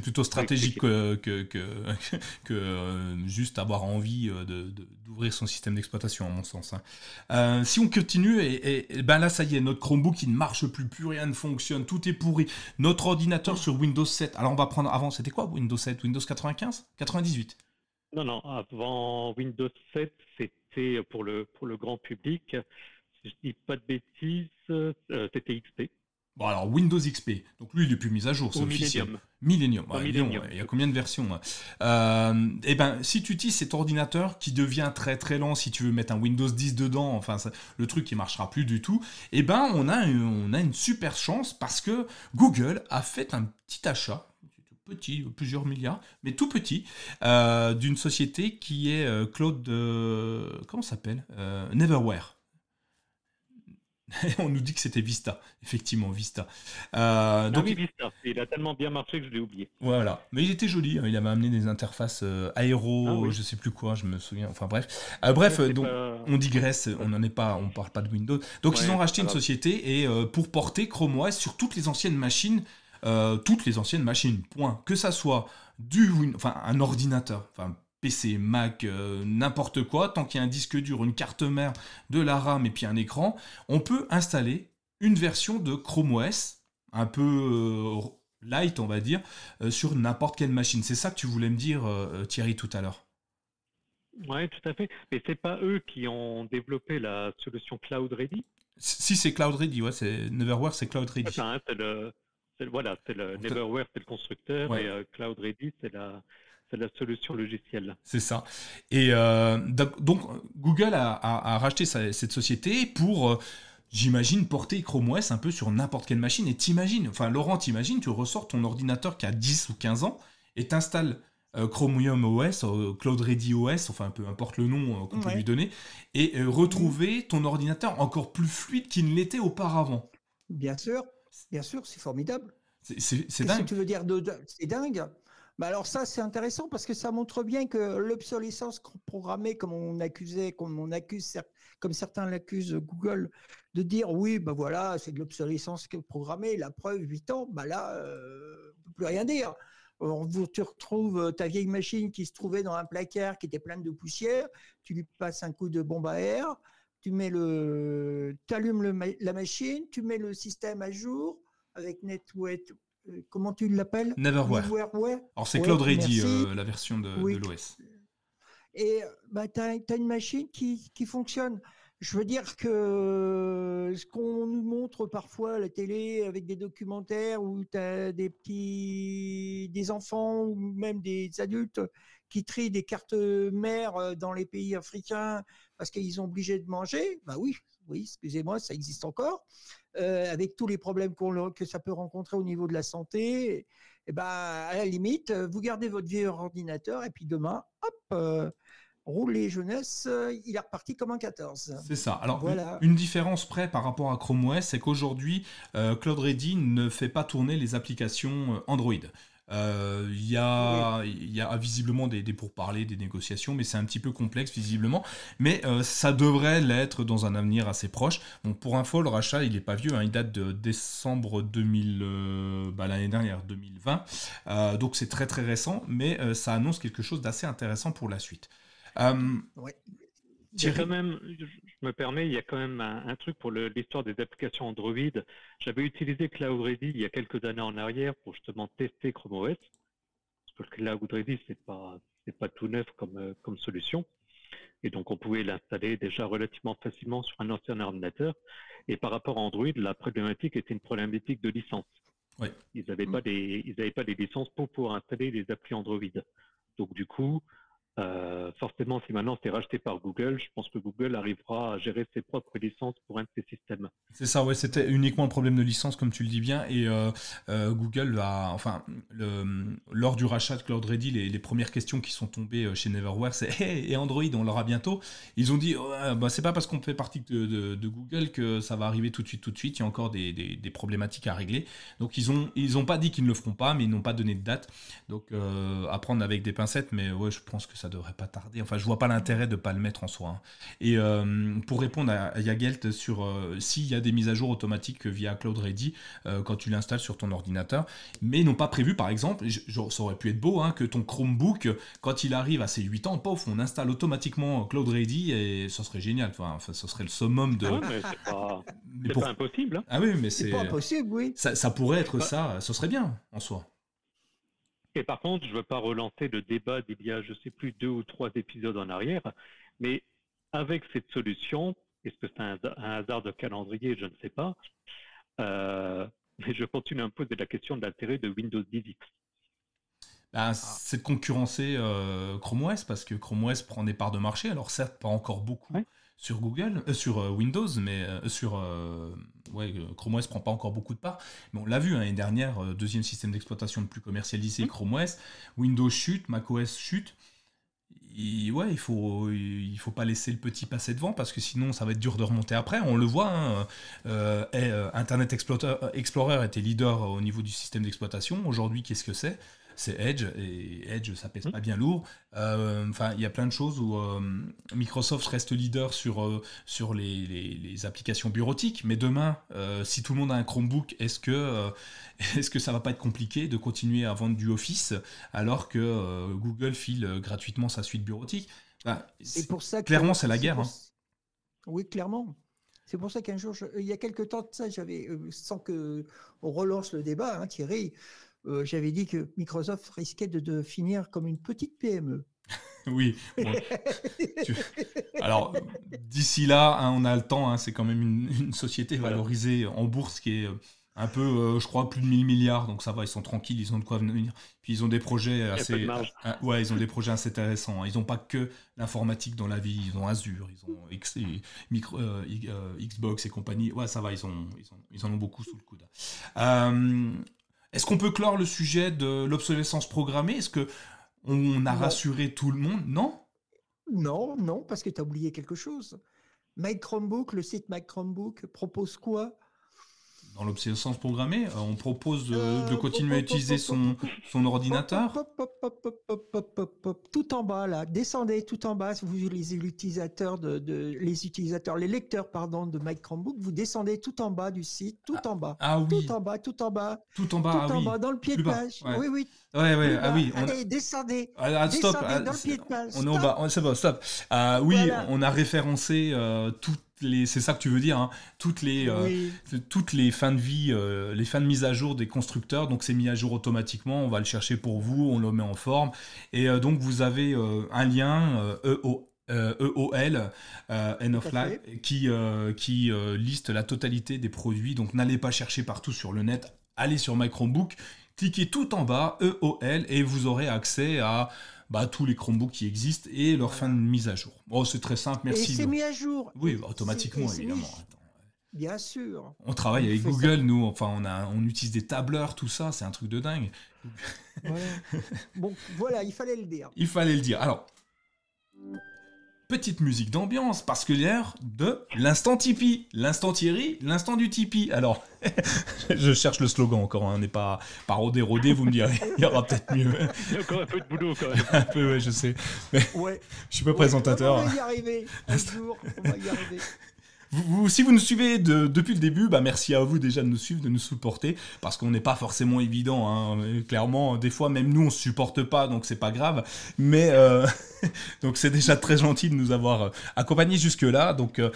plutôt, stratégique que, que, (laughs) que, euh, juste avoir envie euh, d'ouvrir son système d'exploitation, à mon sens. Hein. Euh, si on continue, et, ben là, ça y est, notre Chromebook, il ne marche plus, plus rien ne fonctionne, tout est pourri. Notre ordinateur sur Windows 7, alors on va prendre avant, c'était quoi Windows 7 Windows 95 98 Non, non, avant Windows 7, c'était pour le, pour le grand public, si je dis pas de bêtises, c'était XP. Bon, alors Windows XP, donc lui il est plus mis à jour, c'est officiel. Millennium. il y a combien de versions hein euh, Eh ben, si tu utilises cet ordinateur qui devient très très lent, si tu veux mettre un Windows 10 dedans, enfin le truc qui marchera plus du tout, eh ben on a, on a une super chance parce que Google a fait un petit achat petit, plusieurs milliards, mais tout petit, euh, d'une société qui est euh, Cloud, comment s'appelle Neverware. (laughs) on nous dit que c'était Vista, effectivement, Vista. Euh, ah donc, oui, Vista, il a tellement bien marché que je l'ai oublié. Voilà, mais il était joli, hein. il avait amené des interfaces euh, aéro, ah je sais plus quoi, je me souviens, enfin bref. Euh, bref, donc, on digresse, on n'en est pas, on parle pas de Windows. Donc ils ont racheté une société et pour porter Chrome OS sur toutes les anciennes machines, toutes les anciennes machines, point. Que ça soit du, enfin un ordinateur, enfin PC, Mac, euh, n'importe quoi, tant qu'il y a un disque dur, une carte mère, de la RAM et puis un écran, on peut installer une version de Chrome OS, un peu euh, light on va dire, euh, sur n'importe quelle machine. C'est ça que tu voulais me dire Thierry tout à l'heure. Oui, tout à fait. Mais c'est pas eux qui ont développé la solution Cloud Ready? Si, c'est Cloud Ready, ouais, c'est Neverware, c'est Cloud Ready. Hein, c'est le, voilà, c'est le Neverware, c'est le constructeur, et euh, Cloud Ready, c'est la, la solution logicielle. C'est ça. Et euh, donc, Google a, racheté cette société pour, euh, j'imagine, porter Chrome OS un peu sur n'importe quelle machine. Et t'imagines, enfin, Laurent, t'imagines, tu ressors ton ordinateur qui a 10 ou 15 ans et t'installes euh, Chromium OS, Cloud Ready OS, enfin peu importe le nom qu'on peut lui donner, et retrouver ton ordinateur encore plus fluide qu'il ne l'était auparavant. Bien sûr, bien sûr, c'est formidable. C'est dingue. Que tu veux dire de, c'est dingue. Alors ça, c'est intéressant parce que ça montre bien que l'obsolescence programmée, comme on accusait, comme on accuse, comme certains l'accusent Google, de dire oui, bah voilà, c'est de l'obsolescence programmée. La preuve, 8 ans, bah là, euh, on peut plus rien dire. Vous, tu retrouves euh, ta vieille machine qui se trouvait dans un placard qui était pleine de poussière, tu lui passes un coup de bombe à air, tu mets le, allumes la machine, tu mets le système à jour avec NetWet comment tu l'appelles Neverware. Alors c'est Cloud Ready, euh, la version de, l'OS. Et bah, tu as, une machine qui, qui, fonctionne. Je veux dire que ce qu'on nous montre parfois à la télé avec des documentaires où tu as des petits des enfants ou même des adultes qui trient des cartes mères euh, dans les pays africains parce qu'ils sont obligés de manger, bah oui, oui, excusez-moi, ça existe encore. Euh, avec tous les problèmes que ça peut rencontrer au niveau de la santé, et, eh ben, à la limite, vous gardez votre vieux ordinateur et puis demain, hop, euh, roulez jeunesse, il est reparti comme un 14. C'est ça. Alors, voilà. une, différence près par rapport à Chrome OS, c'est qu'aujourd'hui, euh, Cloud Ready ne fait pas tourner les applications Android. Euh, il y, a, y a visiblement des, des, pourparlers, des négociations, mais c'est un petit peu complexe visiblement. Mais euh, ça devrait l'être dans un avenir assez proche. Bon, pour info, le rachat, il n'est pas vieux, hein. il date de décembre 2000, euh, bah, l'année dernière, 2020. donc c'est très très récent, mais ça annonce quelque chose d'assez intéressant pour la suite. Ouais. Il y a quand même, je me permets, il y a quand même un, truc pour l'histoire des applications Android. J'avais utilisé Cloud Ready il y a quelques années en arrière pour justement tester Chrome OS. Parce que Cloud Ready, c'est pas, c'est pas tout neuf comme, euh, comme solution. Et donc, on pouvait l'installer déjà relativement facilement sur un ancien ordinateur. Et par rapport à Android, la problématique était une problématique de licence. Ils n'avaient pas des, ils n'avaient pas des licences pour pouvoir installer des applis Android. Donc, du coup, euh, forcément, si maintenant c'est racheté par Google, je pense que Google arrivera à gérer ses propres licences pour un de ses systèmes. C'est ça, ouais, c'était uniquement un problème de licence, comme tu le dis bien, et euh, euh, Google a, enfin, lors du rachat de Cloud Ready, les, premières questions qui sont tombées chez Neverware, c'est et Android, on l'aura bientôt? Ils ont dit, bah, c'est pas parce qu'on fait partie de, Google que ça va arriver tout de suite, tout de suite. Il y a encore des, des, problématiques à régler. Donc ils ont, ils ont pas dit qu'ils ne le feront pas, mais ils n'ont pas donné de date. Donc à prendre avec des pincettes, mais ouais, je pense que ça devrait pas tarder. Enfin, je vois pas l'intérêt de pas le mettre en soi. Hein. Et euh, pour répondre à, Yagelt sur euh, s'il y a des mises à jour automatiques via Cloud Ready euh, quand tu l'installes sur ton ordinateur, mais ils n'ont pas prévu, par exemple, ça aurait pu être beau, hein, que ton Chromebook, quand il arrive à ses 8 ans, pof, on installe automatiquement Cloud Ready et ça serait génial. Enfin, ce serait le summum de. Ah c'est pas, impossible. Hein. Ah oui, mais c'est. pas impossible, oui. Ça, ça pourrait être bah ça, ce serait bien en soi. Et par contre, je ne veux pas relancer le débat d'il y a, je ne sais plus, deux ou trois épisodes en arrière, mais avec cette solution, est-ce que c'est un, hasard de calendrier? Je ne sais pas. Euh, mais je continue à me poser la question de l'intérêt de Windows 10X. Ben, c'est de concurrencer euh, Chrome OS parce que Chrome OS prend des parts de marché. Alors certes, pas encore beaucoup, sur Google, euh, sur Windows, mais sur ouais, Chrome OS prend pas encore beaucoup de parts. Mais on l'a vu hein, l'année dernière, deuxième système d'exploitation le plus commercialisé, mmh. Chrome OS, Windows chute, Mac OS chute. ouais, il faut, il faut pas laisser le petit passer devant parce que sinon ça va être dur de remonter après. On le voit, hein, Internet Explorer, Explorer était leader au niveau du système d'exploitation. Aujourd'hui, qu'est-ce que c'est? C'est Edge, et Edge, ça pèse mmh. pas bien lourd. Euh, enfin, il y a plein de choses où euh, Microsoft reste leader sur, euh, sur les, les, applications bureautiques, mais demain, si tout le monde a un Chromebook, est-ce que, (laughs) est-ce que ça va pas être compliqué de continuer à vendre du Office alors que Google file gratuitement sa suite bureautique? C'est pour ça Clairement, c'est la guerre. Hein. Oui, clairement. C'est pour ça qu'un jour, il y a quelques temps de ça, j'avais, sans que on relance le débat, hein, Thierry, euh, j'avais dit que Microsoft risquait de, finir comme une petite PME. (laughs) oui. Alors, d'ici là, hein, on a le temps. Hein, c'est quand même une, société valorisée en bourse qui est un peu, euh, je crois, plus de 1000 milliards, donc ça va, ils sont tranquilles, ils ont de quoi venir. Puis ils ont des projets assez, euh, ouais, ils ont des projets assez intéressants. Hein. Ils n'ont pas que l'informatique dans la vie, ils ont Azure, ils ont X, micro, euh, Xbox et compagnie. Ouais, ça va, ils, ont, ils, en ont beaucoup sous le coude. Est-ce qu'on peut clore le sujet de l'obsolescence programmée? Est-ce que on a rassuré tout le monde? Non? Non, non, parce que tu as oublié quelque chose. Mike Chromebook, le site Mike Chromebook propose quoi? Dans l'obsolescence programmée, euh, on propose de, continuer à utiliser son, son ordinateur. Tout en bas là, descendez tout en bas. Vous utilisez l'utilisateur de, les utilisateurs, les lecteurs pardon de Mike Chromebook, vous descendez tout en bas du site, tout en bas. Ah oui. Tout en bas, tout en bas. Tout en bas. Tout en bas, dans le pied de page. Oui, oui. Ouais, ouais, ah oui. Allez, descendez. Ah, stop. Descendez dans le pied de page. On est en bas. C'est bon, stop. oui, on a référencé tout c'est ça que tu veux dire, hein. toutes les euh, toutes les fins de vie, euh, les fins de mise à jour des constructeurs. Donc c'est mis à jour automatiquement. On va le chercher pour vous, on le met en forme. Et euh, donc vous avez un lien EO. EOL, End of Life, qui, qui liste la totalité des produits. Donc n'allez pas chercher partout sur le net, allez sur My Chromebook, cliquez tout en bas, EOL, et vous aurez accès à bah, tous les Chromebooks qui existent et leur fin de mise à jour. Bon, c'est très simple, merci. Et c'est mis à jour. Oui, automatiquement, évidemment. Bien sûr. On travaille avec Google, nous. Enfin, on, a, on utilise des tableurs, tout ça. C'est un truc de dingue. (laughs) Bon, voilà, il fallait le dire. Il fallait le dire. Alors, petite musique d'ambiance, parce que l'heure de l'instant Tipeee. L'instant Thierry, l'instant du Tipeee. Alors, (laughs) je cherche le slogan encore, hein. on n'est pas, pas rodé rodé, vous me direz, il y aura peut-être mieux. Il y a encore un peu de boulot quand (laughs) même. un peu, ouais, je sais. Mais ouais. Je suis pas présentateur. On va y arriver, un jour, on va y arriver si vous nous suivez depuis le début, bah merci à vous déjà de nous suivre, de nous supporter, parce qu'on n'est pas forcément évident. Hein. Clairement, des fois, même nous, on ne supporte pas, donc c'est pas grave. Mais euh, (laughs) donc c'est déjà très gentil de nous avoir euh, accompagnés jusque-là. Donc, euh,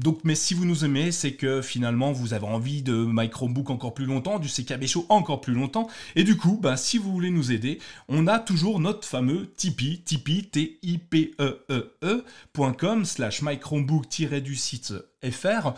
donc, mais si vous nous aimez, c'est que finalement, vous avez envie de My Chromebook encore plus longtemps, du CKB Show encore plus longtemps. Et du coup, bah, si vous voulez nous aider, on a toujours notre fameux Tipeee, Tipeee, T-I-P-E-E-E.com slash My Chromebook-du site FR.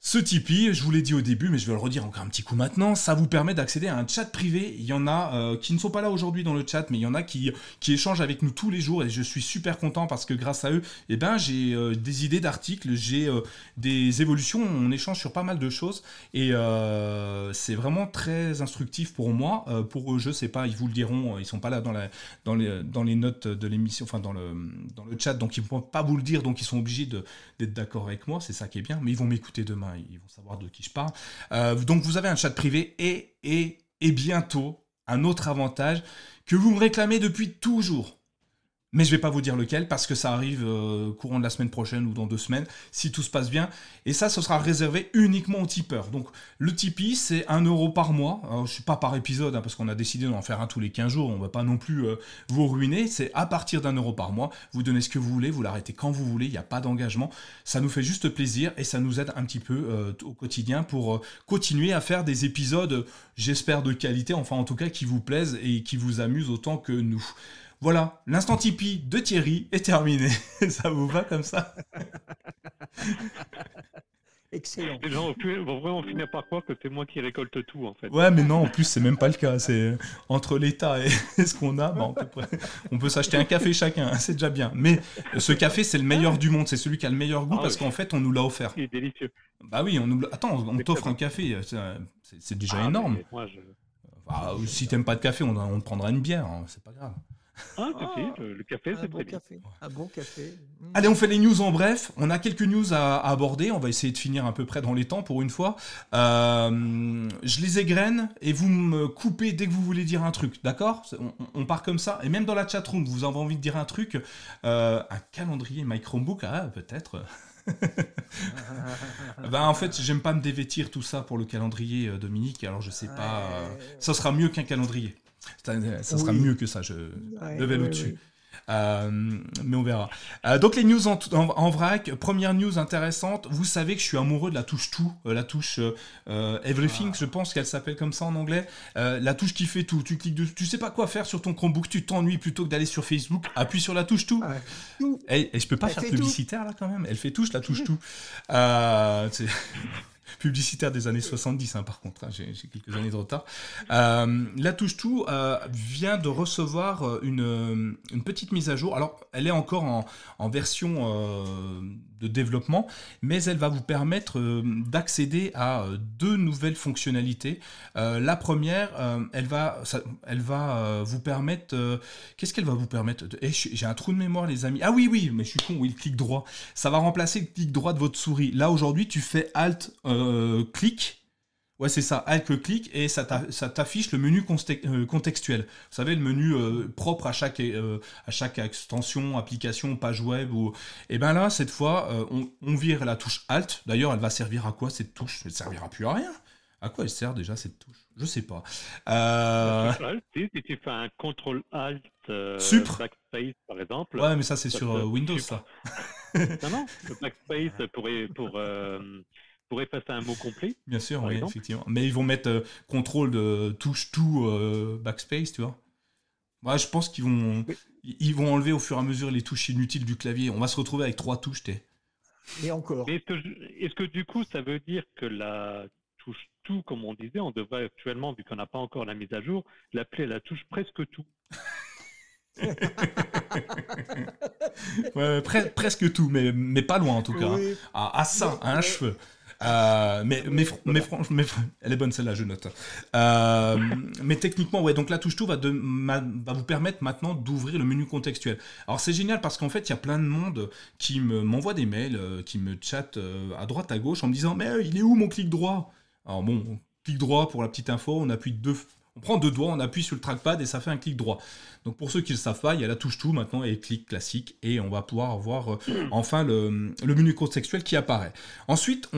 Ce Tipeee, je vous l'ai dit au début, mais je vais le redire encore un petit coup maintenant, ça vous permet d'accéder à un chat privé. Il y en a euh, qui ne sont pas là aujourd'hui dans le chat, mais il y en a qui, échangent avec nous tous les jours et je suis super content parce que grâce à eux, eh ben, j'ai euh, des idées d'articles, j'ai euh, des évolutions, on échange sur pas mal de choses et c'est vraiment très instructif pour moi. pour eux, je sais pas, ils vous le diront, ils sont pas là dans, les, dans les notes de l'émission, enfin dans le, dans le chat, donc ils ne vont pas vous le dire, donc ils sont obligés d'être d'accord avec moi, c'est ça qui est bien, mais ils vont m'écouter demain ils vont savoir de qui je parle. Euh, donc vous avez un chat privé et, et, et bientôt un autre avantage que vous me réclamez depuis toujours. Mais je vais pas vous dire lequel parce que ça arrive euh, courant de la semaine prochaine ou dans deux semaines si tout se passe bien. Et ça, ce sera réservé uniquement aux tipeurs. Donc le Tipeee, c'est 1 euro par mois. Alors, je suis pas par épisode hein, parce qu'on a décidé d'en faire un tous les 15 jours. On va pas non plus euh, vous ruiner. C'est à partir d'un euro par mois. Vous donnez ce que vous voulez, vous l'arrêtez quand vous voulez. Il n'y a pas d'engagement. Ça nous fait juste plaisir et ça nous aide un petit peu euh, au quotidien pour continuer à faire des épisodes, j'espère de qualité, enfin en tout cas qui vous plaisent et qui vous amusent autant que nous. Voilà, l'instant Tipeee de Thierry est terminé. (laughs) ça vous va comme ça? (laughs) Excellent. Les gens vont vraiment finir par croire que c'est moi qui récolte tout, en fait. Ouais, mais non, en plus, c'est même pas le cas. C'est entre l'État et (laughs) ce qu'on a, bah, on peut, s'acheter un café chacun, hein, c'est déjà bien. Mais ce café, c'est le meilleur du monde. C'est celui qui a le meilleur goût ah parce qu'en fait, on nous l'a offert. Il est délicieux. Bah oui, on nous Attends, on t'offre un café. C'est déjà ah, énorme. Moi, je... bah, si t'aimes pas de café, on, on te prendra une bière. Hein, c'est pas grave. Ah, le café, c'est bon café. Un bon café. Mmh. Allez, on fait les news en bref. On a quelques news à, aborder. On va essayer de finir à peu près dans les temps pour une fois. Euh, je les égrène et vous me coupez dès que vous voulez dire un truc. D'accord? On, part comme ça. Et même dans la chatroom, vous avez envie de dire un truc. Euh, un calendrier My Chromebook, ah, peut-être. (laughs) ben, en fait, j'aime pas me dévêtir tout ça pour le calendrier, euh, Dominique. Alors, je sais pas. ça sera mieux qu'un calendrier. Ça, sera mieux que ça, je le vais au-dessus. Euh, mais on verra. Euh, donc les news en, vrac. Première news intéressante. Vous savez que je suis amoureux de la touche tout, euh, la touche Everything, je pense qu'elle s'appelle comme ça en anglais. la touche qui fait tout. Tu cliques dessus, tu sais pas quoi faire sur ton Chromebook, tu t'ennuies plutôt que d'aller sur Facebook. Appuie sur la touche tout. Et, je peux pas faire publicitaire là quand même. Elle fait touche la touche (laughs) tout. Publicitaire des années 70, hein, par contre, hein, j'ai quelques années de retard. Euh, la touche tout euh, vient de recevoir euh, une, petite mise à jour. Alors, elle est encore en, en version de développement, mais elle va vous permettre d'accéder à deux nouvelles fonctionnalités. la première, elle va, elle va vous permettre. Qu'est-ce qu'elle va vous permettre eh, J'ai un trou de mémoire, les amis. Ah oui, oui, mais je suis con, oui, le clic droit. Ça va remplacer le clic droit de votre souris. Là, aujourd'hui, tu fais Alt euh, clic. Ouais, c'est ça, Alt clic et ça t'affiche le menu euh, contextuel. Vous savez, le menu euh, propre à chaque, à chaque extension, application, page web. Ou... Et bien là, cette fois, on, vire la touche Alt. D'ailleurs, elle va servir à quoi cette touche? Elle ne servira plus à rien. À quoi elle sert déjà cette touche? Je sais pas. Si, tu fais un CTRL Alt Backspace par exemple. Ouais, mais ça c'est sur Windows ça. (laughs) non, non, le Backspace pour, pour, pour effacer un mot complet. Bien sûr, oui, effectivement. Mais ils vont mettre euh, contrôle de touche tout euh, backspace, tu vois. Moi, je pense qu'ils vont, ils vont enlever au fur et à mesure les touches inutiles du clavier. On va se retrouver avec trois touches, t'es. Et encore. Est-ce que, du coup, ça veut dire que la touche tout, comme on disait, on devrait actuellement, vu qu'on n'a pas encore la mise à jour, l'appeler la touche presque tout? (laughs) Ouais, presque tout, mais, mais pas loin en tout cas. À, ça, à un cheveu. Euh, mais, mais, mais, mais, elle est bonne celle-là, je note. Euh, mais techniquement, ouais, donc la touche tout va, de, va vous permettre maintenant d'ouvrir le menu contextuel. Alors c'est génial parce qu'en fait, il y a plein de monde qui m'envoie des mails, euh, qui me chatte à droite, à gauche en me disant Mais il est où mon clic droit? Alors bon, clic droit pour la petite info, on appuie deux, on prend deux doigts, on appuie sur le trackpad et ça fait un clic droit. Donc pour ceux qui ne le savent pas, il y a la touche tout maintenant et le clic classique et on va pouvoir voir euh, enfin le, menu contextuel qui apparaît. Ensuite,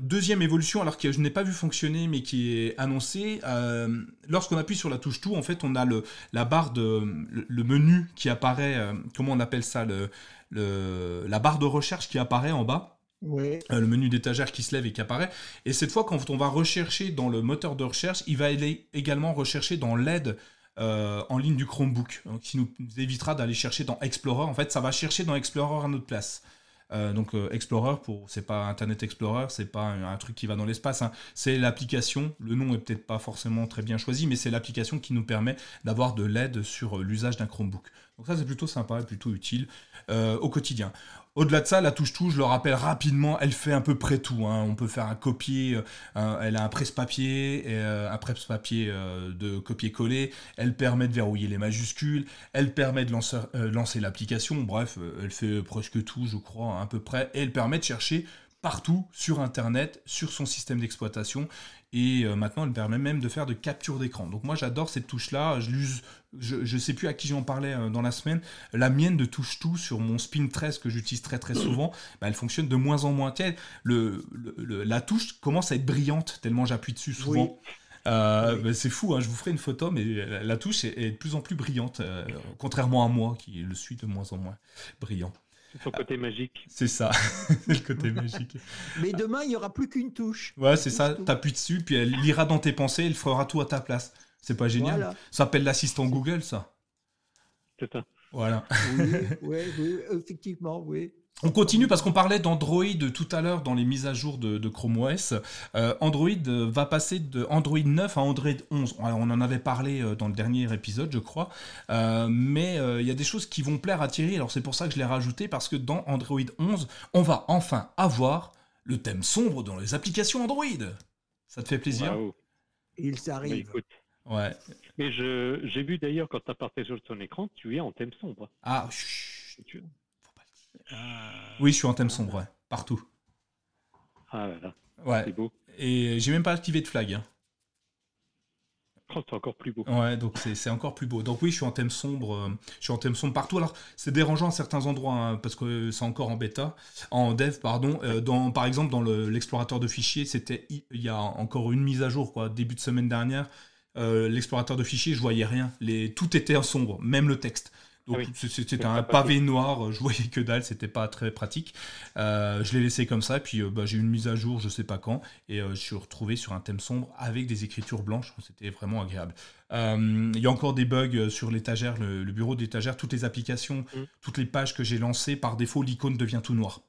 deuxième évolution, alors que je n'ai pas vu fonctionner mais qui est annoncée, euh, lorsqu'on appuie sur la touche tout, en fait on a le, la barre de le, menu qui apparaît, euh, comment on appelle ça, le, la barre de recherche qui apparaît en bas. Euh, le menu d'étagère qui se lève et qui apparaît. Et cette fois, quand on va rechercher dans le moteur de recherche, il va aller également rechercher dans l'aide euh, en ligne du Chromebook, donc, qui nous évitera d'aller chercher dans Explorer. En fait, ça va chercher dans Explorer à notre place. Euh, donc Explorer, pour c'est pas Internet Explorer, c'est pas un, truc qui va dans l'espace. Hein. C'est l'application. Le nom est peut-être pas forcément très bien choisi, mais c'est l'application qui nous permet d'avoir de l'aide sur l'usage d'un Chromebook. Donc ça c'est plutôt sympa et plutôt utile au quotidien. Au-delà de ça, la touche-touche, je le rappelle rapidement, elle fait à peu près tout. Hein. On peut faire un copier, euh, elle a un presse-papier, euh, un presse-papier euh, de copier-coller, elle permet de verrouiller les majuscules, elle permet de lancer, lancer l'application, bref, elle fait presque tout, je crois, à peu près, et elle permet de chercher partout sur Internet, sur son système d'exploitation. Et euh, maintenant, elle permet même de faire de capture d'écran. Donc moi, j'adore cette touche-là. Je l'use, je ne sais plus à qui j'en parlais euh, dans la semaine. La mienne de touche tout sur mon Spin 13 que j'utilise très très souvent, bah, elle fonctionne de moins en moins. Le, la touche commence à être brillante tellement j'appuie dessus souvent. Euh, bah, c'est fou, hein, je vous ferai une photo, mais la, touche est, de plus en plus brillante, contrairement à moi qui le suis de moins en moins brillant. Son côté magique. C'est ça, (laughs) le côté magique. Mais demain, il n'y aura plus qu'une touche. Ouais, c'est ça. T'appuies dessus, puis elle lira dans tes pensées, elle fera tout à ta place. C'est pas génial Ça s'appelle l'assistant Google, ça. C'est ça. Voilà. Oui, (laughs) oui, effectivement, oui. On continue parce qu'on parlait d'Android tout à l'heure dans les mises à jour de, Chrome OS. Euh, Android va passer de Android 9 à Android 11. On en avait parlé euh, dans le dernier épisode, je crois. Euh, mais il y a des choses qui vont plaire à Thierry. Alors c'est pour ça que je l'ai rajouté parce que dans Android 11, on va enfin avoir le thème sombre dans les applications Android. Ça te fait plaisir? Il s'arrive. Bah, ouais. Mais j'ai vu d'ailleurs quand tu as partagé sur ton écran, tu es en thème sombre. Ah, chut. Ah. Oui, je suis en thème sombre, partout. Ah là là. Ouais. C'est beau. Et j'ai même pas activé de flag. Hein. Oh, c'est encore plus beau. Ouais, donc c'est encore plus beau. Donc oui, je suis en thème sombre. Euh, je suis en thème sombre partout. Alors, c'est dérangeant à certains endroits hein, parce que c'est encore en bêta, en dev, pardon. Euh, dans, par exemple, dans l'explorateur de fichiers, c'était il y a encore une mise à jour, quoi, début de semaine dernière. Euh, l'explorateur de fichiers, je voyais rien. Les, tout était en sombre, même le texte. Donc c'était un pavé noir, je voyais que dalle, c'était pas très pratique. je l'ai laissé comme ça, puis bah, j'ai eu une mise à jour, je sais pas quand, et je suis retrouvé sur un thème sombre avec des écritures blanches, c'était vraiment agréable. Il y a encore des bugs sur l'étagère, le, bureau d'étagère, toutes les applications, mm. toutes les pages que j'ai lancées, par défaut l'icône devient tout noir.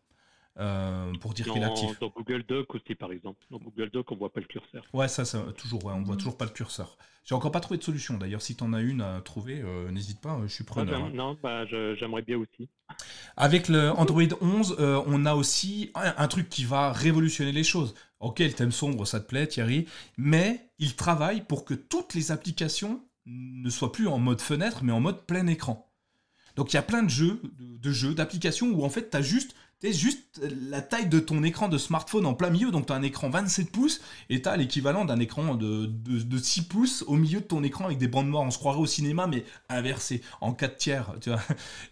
Euh, pour dire qu'il est actif. Dans Google Doc aussi, par exemple. Dans Google Doc, on voit pas le curseur. Ouais, ça, ça toujours, ouais, on voit mm. toujours pas le curseur. J'ai encore pas trouvé de solution. D'ailleurs, si tu en as une à trouver, euh, n'hésite pas, je suis preneur. Hein. non, bah, j'aimerais bien aussi. Avec le Android 11, euh, on a aussi un, truc qui va révolutionner les choses. Ok, le thème sombre, ça te plaît, Thierry, mais il travaille pour que toutes les applications ne soient plus en mode fenêtre, mais en mode plein écran. Donc il y a plein de jeux, de jeux, d'applications où en fait tu as juste juste la taille de ton écran de smartphone en plein milieu, donc tu as un écran 27 pouces et tu as l'équivalent d'un écran de, de, 6 pouces au milieu de ton écran avec des bandes noires. On se croirait au cinéma, mais inversé, en 4 tiers. Tu vois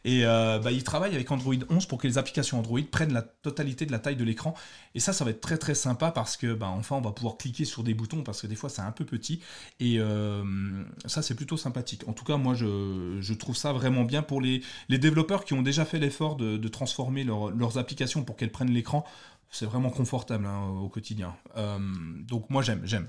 et euh, bah, il travaille avec Android 11 pour que les applications Android prennent la totalité de la taille de l'écran. Et ça, ça va être très très sympa parce que bah, enfin on va pouvoir cliquer sur des boutons parce que des fois c'est un peu petit. Et euh, ça, c'est plutôt sympathique. En tout cas, moi je, je, trouve ça vraiment bien pour les, les développeurs qui ont déjà fait l'effort de, de transformer leur, leurs applications pour qu'elles prennent l'écran. C'est vraiment confortable hein, au quotidien. Euh, donc moi j'aime, j'aime.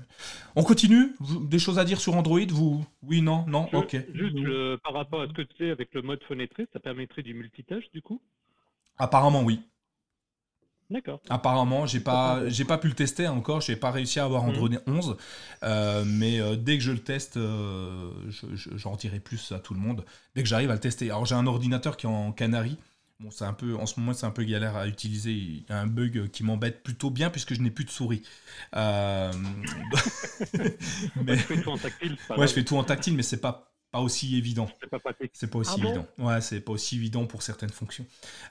On continue Des choses à dire sur Android Vous? Oui, non, non Ok. Juste par rapport à ce que tu sais avec le mode fenêtré, ça permettrait du multitâche du coup? Apparemment oui. D'accord. Apparemment, j'ai pas, j'ai pas pu le tester encore, j'ai pas réussi à avoir mhm. Android 11, euh, mais euh, dès que je le teste, j'en dirai plus à tout le monde. Dès que j'arrive à le tester. Alors j'ai un ordinateur qui est en Canary, Bon, c'est un peu, en ce moment, c'est un peu galère à utiliser. Il y a un bug qui m'embête plutôt bien puisque je n'ai plus de souris. Euh... (laughs) mais... je fais tout en tactile. Ouais, je fais tout en tactile, mais c'est pas pas aussi évident. C'est pas C'est pas aussi ah évident. ouais, c'est pas aussi évident pour certaines fonctions.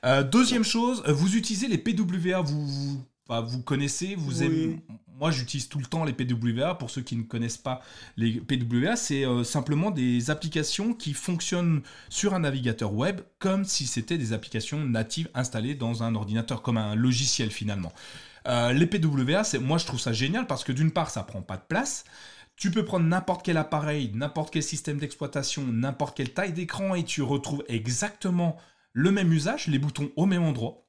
Euh, deuxième chose, vous utilisez les PWA. Vous, vous connaissez, vous aimez. Moi, j'utilise tout le temps les PWA. Pour ceux qui ne connaissent pas les PWA, c'est euh, simplement des applications qui fonctionnent sur un navigateur web comme si c'était des applications natives installées dans un ordinateur, comme un logiciel finalement. Euh, les PWA, moi je trouve ça génial parce que d'une part, ça prend pas de place. Tu peux prendre n'importe quel appareil, n'importe quel système d'exploitation, n'importe quelle taille d'écran et tu retrouves exactement le même usage, les boutons au même endroit.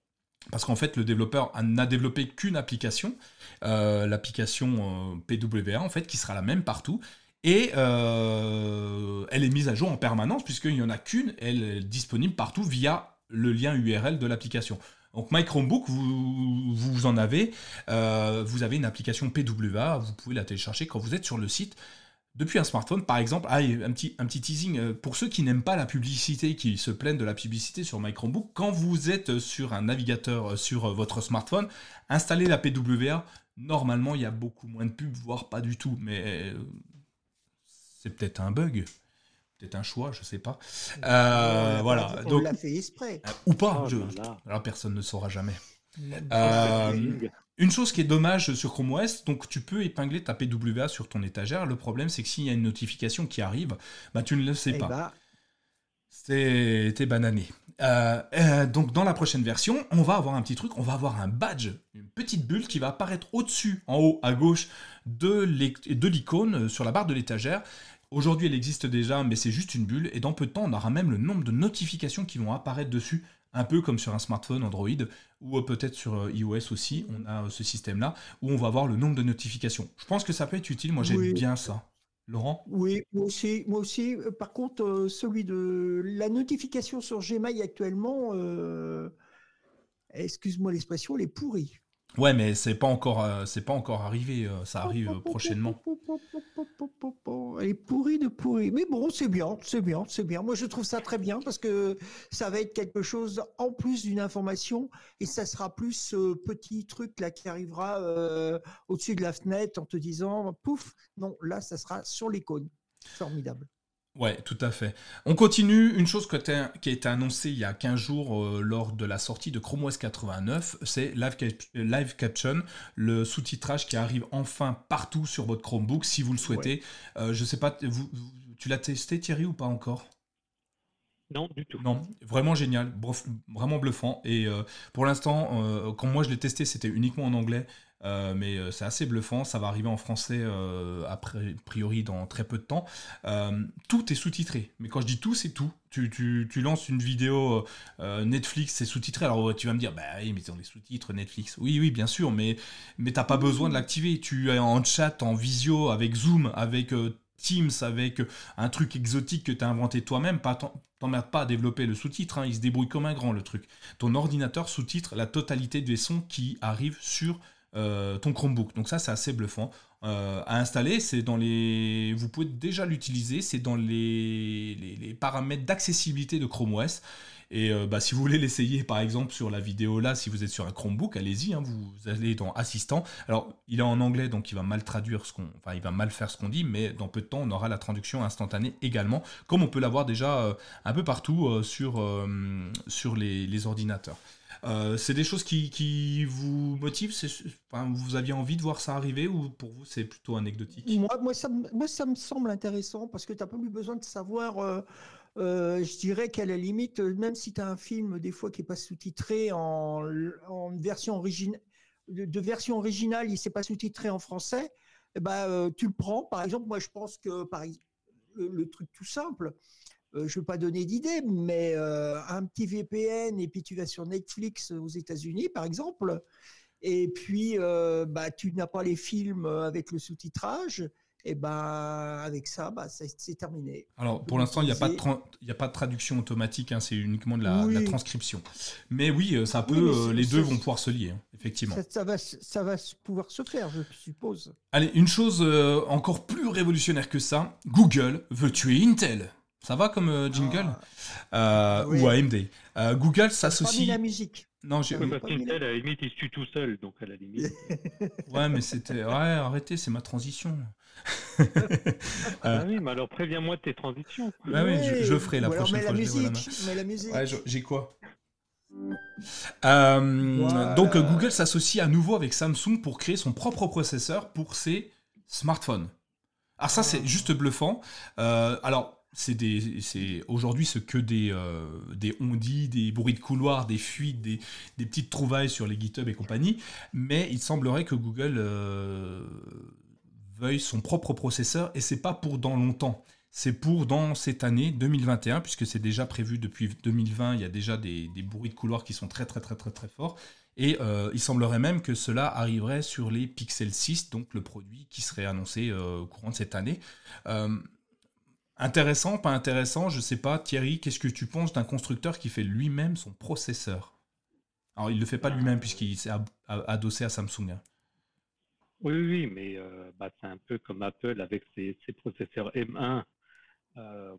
Parce qu'en fait, le développeur n'a développé qu'une application, euh, l'application euh, PWA, en fait, qui sera la même partout. Et euh, elle est mise à jour en permanence, puisqu'il n'y en a qu'une, elle est disponible partout via le lien URL de l'application. Donc My Chromebook, vous, vous en avez, vous avez une application PWA, vous pouvez la télécharger quand vous êtes sur le site depuis un smartphone, par exemple, ah, un, petit, un petit teasing, euh, pour ceux qui n'aiment pas la publicité, qui se plaignent de la publicité sur My Chromebook, quand vous êtes sur un navigateur euh, sur euh, votre smartphone, installez la PWA, normalement il y a beaucoup moins de pubs, voire pas du tout, mais c'est peut-être un bug. Peut-être un choix, je sais pas. voilà. On l'a fait exprès. ou pas. Oh alors personne ne saura jamais. Une chose qui est dommage sur Chrome OS, donc tu peux épingler ta PWA sur ton étagère. Le problème, c'est que s'il y a une notification qui arrive, bah, tu ne le sais eh pas. Bah. C'était banané. Euh, euh, donc dans la prochaine version, on va avoir un petit truc, on va avoir un badge, une petite bulle qui va apparaître au-dessus, en haut à gauche de l'icône euh, sur la barre de l'étagère. Aujourd'hui, elle existe déjà, mais c'est juste une bulle. Et dans peu de temps, on aura même le nombre de notifications qui vont apparaître dessus un peu comme sur un smartphone Android, ou peut-être sur euh, iOS aussi, on a euh, ce système-là, où on va voir le nombre de notifications. Je pense que ça peut être utile, moi j'aime bien ça. Laurent? Oui, moi aussi. Moi aussi. Euh, par contre, celui de la notification sur Gmail actuellement, excuse-moi l'expression, elle est pourrie. Ouais, mais c'est pas encore, euh, c'est pas encore arrivé. Euh, ça arrive prochainement. Elle est pourrie de pourrie. Mais bon, c'est bien, c'est bien, c'est bien. Moi, je trouve ça très bien parce que ça va être quelque chose en plus d'une information et ça sera plus ce petit truc là qui arrivera euh, au-dessus de la fenêtre en te disant pouf. Non, là, ça sera sur l'icône. Formidable. Ouais, tout à fait. On continue. Une chose qui a été annoncée il y a 15 jours euh, lors de la sortie de Chrome OS 89, c'est Live, Caption, le sous-titrage qui arrive enfin partout sur votre Chromebook si vous le souhaitez. Euh, je sais pas, vous, tu l'as testé Thierry ou pas encore? Non, du tout. Non, vraiment génial, vraiment bluffant. Et pour l'instant, quand moi je l'ai testé, c'était uniquement en anglais. Euh, mais euh, c'est assez bluffant. Ça va arriver en français euh, a priori dans très peu de temps. tout est sous-titré. Mais quand je dis tout, c'est tout. Tu, tu, tu, lances une vidéo Netflix, c'est sous-titré. Alors tu vas me dire, bah oui, mais c'est des sous-titres Netflix. Oui, oui, bien sûr, mais, mais t'as pas besoin de l'activer. Tu es en chat, en visio, avec Zoom, avec Teams, avec un truc exotique que tu as inventé toi-même. T'emmerdes pas à développer le sous-titre, hein. il se débrouille comme un grand le truc. Ton ordinateur sous-titre la totalité des sons qui arrivent sur euh, ton Chromebook. Donc ça, c'est assez bluffant. Euh, à installer, c'est dans les... Vous pouvez déjà l'utiliser, c'est dans les, les, paramètres d'accessibilité de Chrome OS. Et euh, bah, si vous voulez l'essayer, par exemple, sur la vidéo là, si vous êtes sur un Chromebook, allez-y, hein, vous allez dans Assistant. Alors, il est en anglais, donc il va mal traduire ce qu'on... Enfin, il va mal faire ce qu'on dit, mais dans peu de temps, on aura la traduction instantanée également, comme on peut l'avoir déjà un peu partout sur, les ordinateurs. Euh, c'est des choses qui, vous motivent Vous aviez envie de voir ça arriver ou pour vous c'est plutôt anecdotique? Moi, ça, me semble intéressant parce que tu n'as pas eu besoin de savoir, euh, euh, je dirais qu'à la limite, même si tu as un film des fois qui n'est pas sous-titré en, version originale, de, originale, il s'est pas sous-titré en français, eh ben, tu le prends. Par exemple, moi je pense que par, le truc tout simple, euh, je ne veux pas donner d'idée, mais euh, un petit VPN et puis tu vas sur Netflix aux États-Unis, par exemple, et puis euh, bah, tu n'as pas les films avec le sous-titrage. Et ben avec ça, bah, c'est terminé. Alors pour l'instant, il n'y a, pas de a pas de traduction automatique, hein, c'est uniquement de la, transcription. Mais oui, ça peut, les deux vont pouvoir se lier, hein, effectivement. Ça, va, ça va pouvoir se faire, je suppose. Allez, une chose encore plus révolutionnaire que ça, Google veut tuer Intel. Ça va comme euh, jingle ah. euh, Ou AMD. Euh, Google s'associe. Pas la musique. Non, j'ai. Oui, parce qu'Intel, à la limite, il se tue tout seul, donc à la limite. (laughs) ouais, mais c'était. Ouais, arrêtez, c'est ma transition. (laughs) ah oui, mais alors préviens-moi de tes transitions. Oui, je, ferai la prochaine fois. Musique, mets la musique. Ouais, j'ai quoi Donc Google s'associe à nouveau avec Samsung pour créer son propre processeur pour ses smartphones. Alors ça, c'est ah. juste bluffant. alors, c'est aujourd'hui ce que des, euh, des on-dit, des bruits de couloir, des fuites, des, petites trouvailles sur les GitHub et compagnie, mais il semblerait que Google euh, veuille son propre processeur et c'est pas pour dans longtemps. C'est pour dans cette année 2021, puisque c'est déjà prévu depuis 2020, il y a déjà des, bruits de couloir qui sont très très très très très forts. Et euh, il semblerait même que cela arriverait sur les Pixel 6, donc le produit qui serait annoncé au courant de cette année. Intéressant, pas intéressant, je sais pas. Thierry, qu'est-ce que tu penses d'un constructeur qui fait lui-même son processeur? Alors, il ne le fait pas lui-même puisqu'il s'est adossé à Samsung. Hein. Oui, oui, mais euh, bah, c'est un peu comme Apple avec ses, processeurs M1. Euh,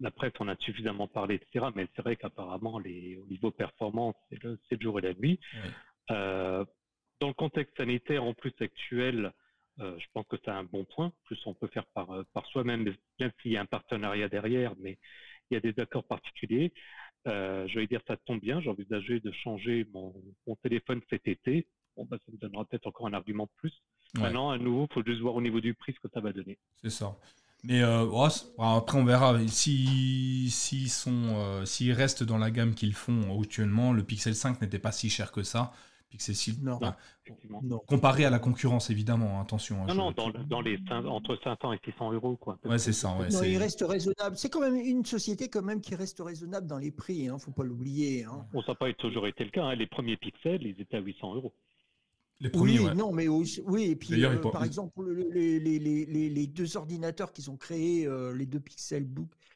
la presse en a suffisamment parlé, etc. Mais c'est vrai qu'apparemment, au niveau performance, c'est le, jour et la nuit. Euh, dans le contexte sanitaire en plus actuel, euh, je pense que c'est un bon point. Plus on peut faire par, euh, par soi-même, bien s'il y a un partenariat derrière, mais il y a des accords particuliers. Euh, je vais dire, ça tombe bien. J'ai envisagé de changer mon, téléphone cet été. Bon, bah, ça me donnera peut-être encore un argument de plus. Maintenant, à nouveau, il faut juste voir au niveau du prix ce que ça va donner. C'est ça. Mais après, on verra. S'ils si, sont, s'ils restent dans la gamme qu'ils font actuellement, le Pixel 5 n'était pas si cher que ça. Pixel non, non, Comparé à la concurrence, évidemment, hein, attention. Hein, non, non, dans, les entre 500 et 600 euros. Quoi, ouais, c'est ça. Ouais, non, il reste raisonnable. C'est quand même une société quand même qui reste raisonnable dans les prix, hein, faut pas l'oublier. Hein. Bon, ça n'a pas toujours été le cas. Hein. Les premiers pixels, ils étaient à 800 euros. Les premiers, oui, non, mais oui, et puis euh, par exemple, les, les, les, les, deux ordinateurs qu'ils ont créés, euh, les deux pixels,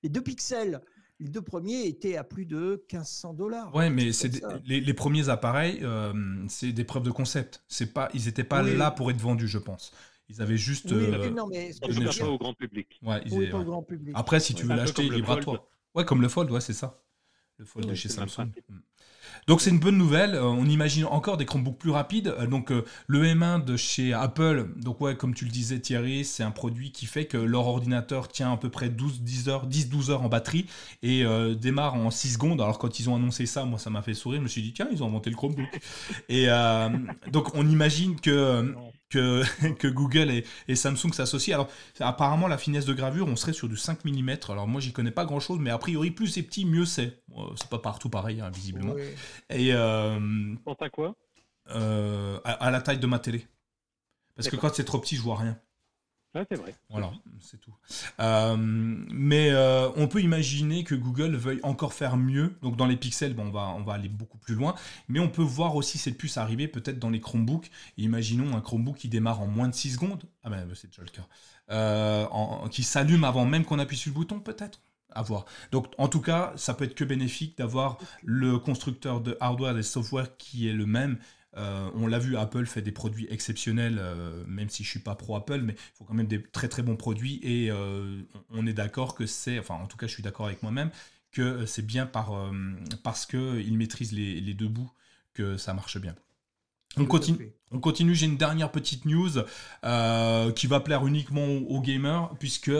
les deux pixels les deux premiers étaient à plus de 1500 dollars. Ouais, mais c'est les, premiers appareils, euh, c'est des preuves de concept. C'est pas, ils n'étaient pas là pour être vendus, je pense. Ils avaient juste. Oui, euh, non, mais pas au grand public. Ouais, pas au grand public. Après, si tu veux l'acheter, libre à toi. Ouais, comme le Fold, ouais, c'est ça. Le Fold de chez Samsung. Donc c'est une bonne nouvelle. Euh, on imagine encore des Chromebooks plus rapides. Euh, donc euh, le M1 de chez Apple, donc ouais, comme tu le disais Thierry, c'est un produit qui fait que leur ordinateur tient à peu près 12, 10 heures, 10, 12 heures en batterie et démarre en 6 secondes. Alors quand ils ont annoncé ça, moi ça m'a fait sourire. Je me suis dit tiens, ils ont inventé le Chromebook. et donc on imagine que que, (laughs) Google et, Samsung s'associent. Alors, apparemment, la finesse de gravure, on serait sur du 5 mm. Alors, moi, j'y connais pas grand chose, mais a priori, plus c'est petit, mieux c'est. C'est pas partout pareil, hein, visiblement. Et. Euh, à quoi? euh, à, la taille de ma télé. Parce que quand c'est trop petit, je vois rien c'est vrai. Voilà, c'est tout. Euh, mais euh, on peut imaginer que Google veuille encore faire mieux. Donc dans les pixels, bon, on, va, on va aller beaucoup plus loin. Mais on peut voir aussi cette puce arriver peut-être dans les Chromebooks. imaginons un Chromebook qui démarre en moins de 6 secondes. Ah ben c'est déjà le cas. Euh, qui s'allume avant même qu'on appuie sur le bouton, peut-être Donc, en tout cas, ça peut être que bénéfique d'avoir le constructeur de hardware et software qui est le même euh, on l'a vu, Apple fait des produits exceptionnels, euh, même si je suis pas pro Apple, mais il faut quand même des très très bons produits et euh, on est d'accord que c'est, enfin en tout cas je suis d'accord avec moi-même, que c'est bien par, parce qu'ils maîtrisent les, deux bouts que ça marche bien. On continue, on continue, j'ai une dernière petite news qui va plaire uniquement aux, gamers, puisque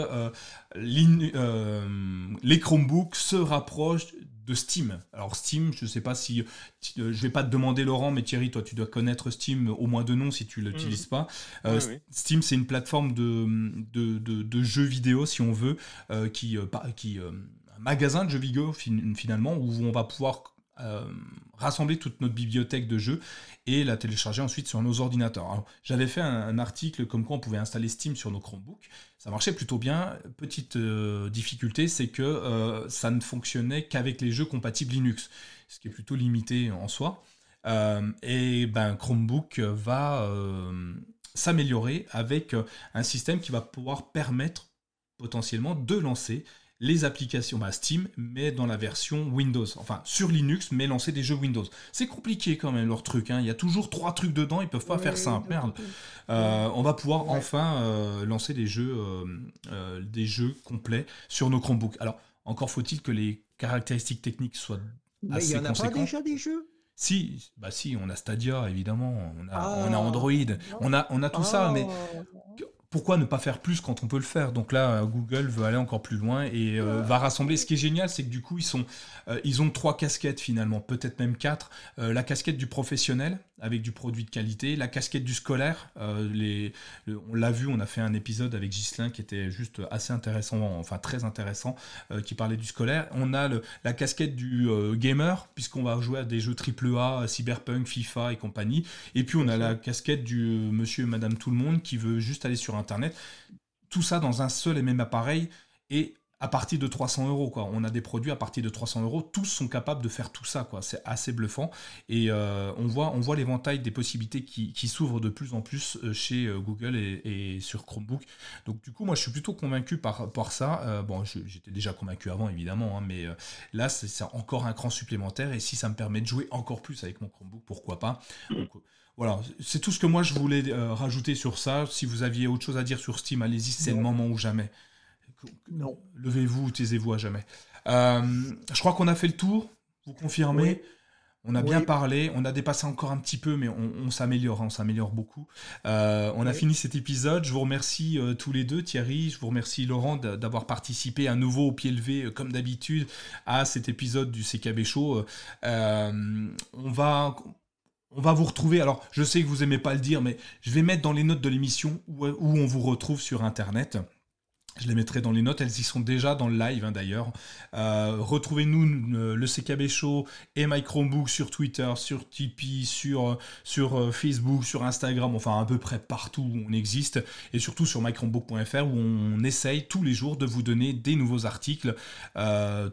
les Chromebooks se rapprochent de Steam. Alors Steam, je ne sais pas si euh, je vais pas te demander Laurent, mais Thierry, toi tu dois connaître Steam au moins de nom si tu l'utilises mmh. pas. Euh, Steam, c'est une plateforme de, de, jeux vidéo si on veut, euh, qui, qui un magasin de jeux vidéo finalement où on va pouvoir rassembler toute notre bibliothèque de jeux et la télécharger ensuite sur nos ordinateurs. J'avais fait un, article comme quoi on pouvait installer Steam sur nos Chromebooks. Ça marchait plutôt bien. Petite euh, difficulté, c'est que euh, ça ne fonctionnait qu'avec les jeux compatibles Linux, ce qui est plutôt limité en soi. Euh, et ben, Chromebook va s'améliorer avec un système qui va pouvoir permettre potentiellement de lancer les applications bah, Steam, mais dans la version Windows. Enfin, sur Linux, mais lancer des jeux Windows. C'est compliqué quand même leur truc. Hein. Il y a toujours trois trucs dedans, ils peuvent pas faire simple. Merde. Euh, on va pouvoir enfin euh, lancer des jeux, euh, des jeux complets sur nos Chromebooks. Alors, encore faut-il que les caractéristiques techniques soient mais assez il y en a pas déjà des jeux? Si, bah si, on a Stadia évidemment, on a, on a ah. Android, on a, on a tout ça, mais ah pourquoi ne pas faire plus quand on peut le faire? Donc là, Google veut aller encore plus loin et euh, va rassembler. Ce qui est génial, c'est que du coup, ils, sont, euh, ils ont trois casquettes finalement, peut-être même quatre. Euh, la casquette du professionnel avec du produit de qualité, la casquette du scolaire. les, on l'a vu, on a fait un épisode avec Ghislain qui était juste assez intéressant, enfin très intéressant, qui parlait du scolaire. On a la casquette du gamer, puisqu'on va jouer à des jeux AAA, Cyberpunk, FIFA et compagnie. Et puis on a la casquette du monsieur et madame tout le monde qui veut juste aller sur Internet. Tout ça dans un seul et même appareil et à partir de 300 euros. Quoi. On a des produits à partir de 300 euros. Tous sont capables de faire tout ça. Quoi. C'est assez bluffant. Et euh, on voit, on voit l'éventail des possibilités qui, s'ouvrent de plus en plus euh, chez euh, Google et, sur Chromebook. Donc du coup, moi, je suis plutôt convaincu par, par ça. bon, j'étais déjà convaincu avant, évidemment. Hein, mais là, c'est encore un cran supplémentaire. Et si ça me permet de jouer encore plus avec mon Chromebook, pourquoi pas? Voilà, c'est tout ce que moi je voulais rajouter sur ça. Si vous aviez autre chose à dire sur Steam, allez-y, c'est le moment ou jamais. Non. Levez-vous ou taisez-vous à jamais. Euh, je crois qu'on a fait le tour. Vous confirmez On a bien parlé, on a dépassé encore un petit peu, mais on, s'améliore, hein, on s'améliore beaucoup. Euh, on a fini cet épisode. Je vous remercie tous les deux, Thierry. Je vous remercie Laurent d'avoir participé à nouveau au pied levé, comme d'habitude, à cet épisode du CKB Show. on va on va vous retrouver. Alors, je sais que vous aimez pas le dire, mais je vais mettre dans les notes de l'émission où, on vous retrouve sur Internet. Je les mettrai dans les notes, elles y sont déjà dans le live hein, d'ailleurs. Euh, retrouvez-nous euh, le CKB Show et My Chromebook sur Twitter, sur Tipeee, sur, euh, Facebook, sur Instagram, enfin à peu près partout où on existe, et surtout sur mychromebook.fr où on essaye tous les jours de vous donner des nouveaux articles,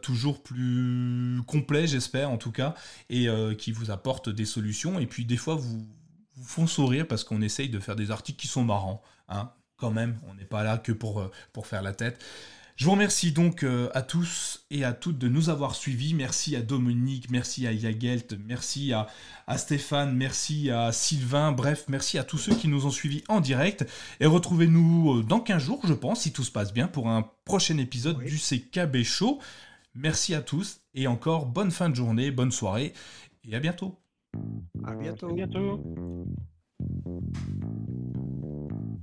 toujours plus complets j'espère en tout cas, et qui vous apportent des solutions, et puis des fois vous, vous font sourire parce qu'on essaye de faire des articles qui sont marrants. Hein quand même. On n'est pas là que pour, euh, pour faire la tête. Je vous remercie donc euh, à tous et à toutes de nous avoir suivis. Merci à Dominique, merci à Yagelt, merci à, à, Stéphane, merci à Sylvain, bref, merci à tous ceux qui nous ont suivis en direct. Et retrouvez-nous euh, dans 15 jours, je pense, si tout se passe bien, pour un prochain épisode du CKB Show. Merci à tous et encore bonne fin de journée, bonne soirée Et à bientôt. À bientôt. À bientôt.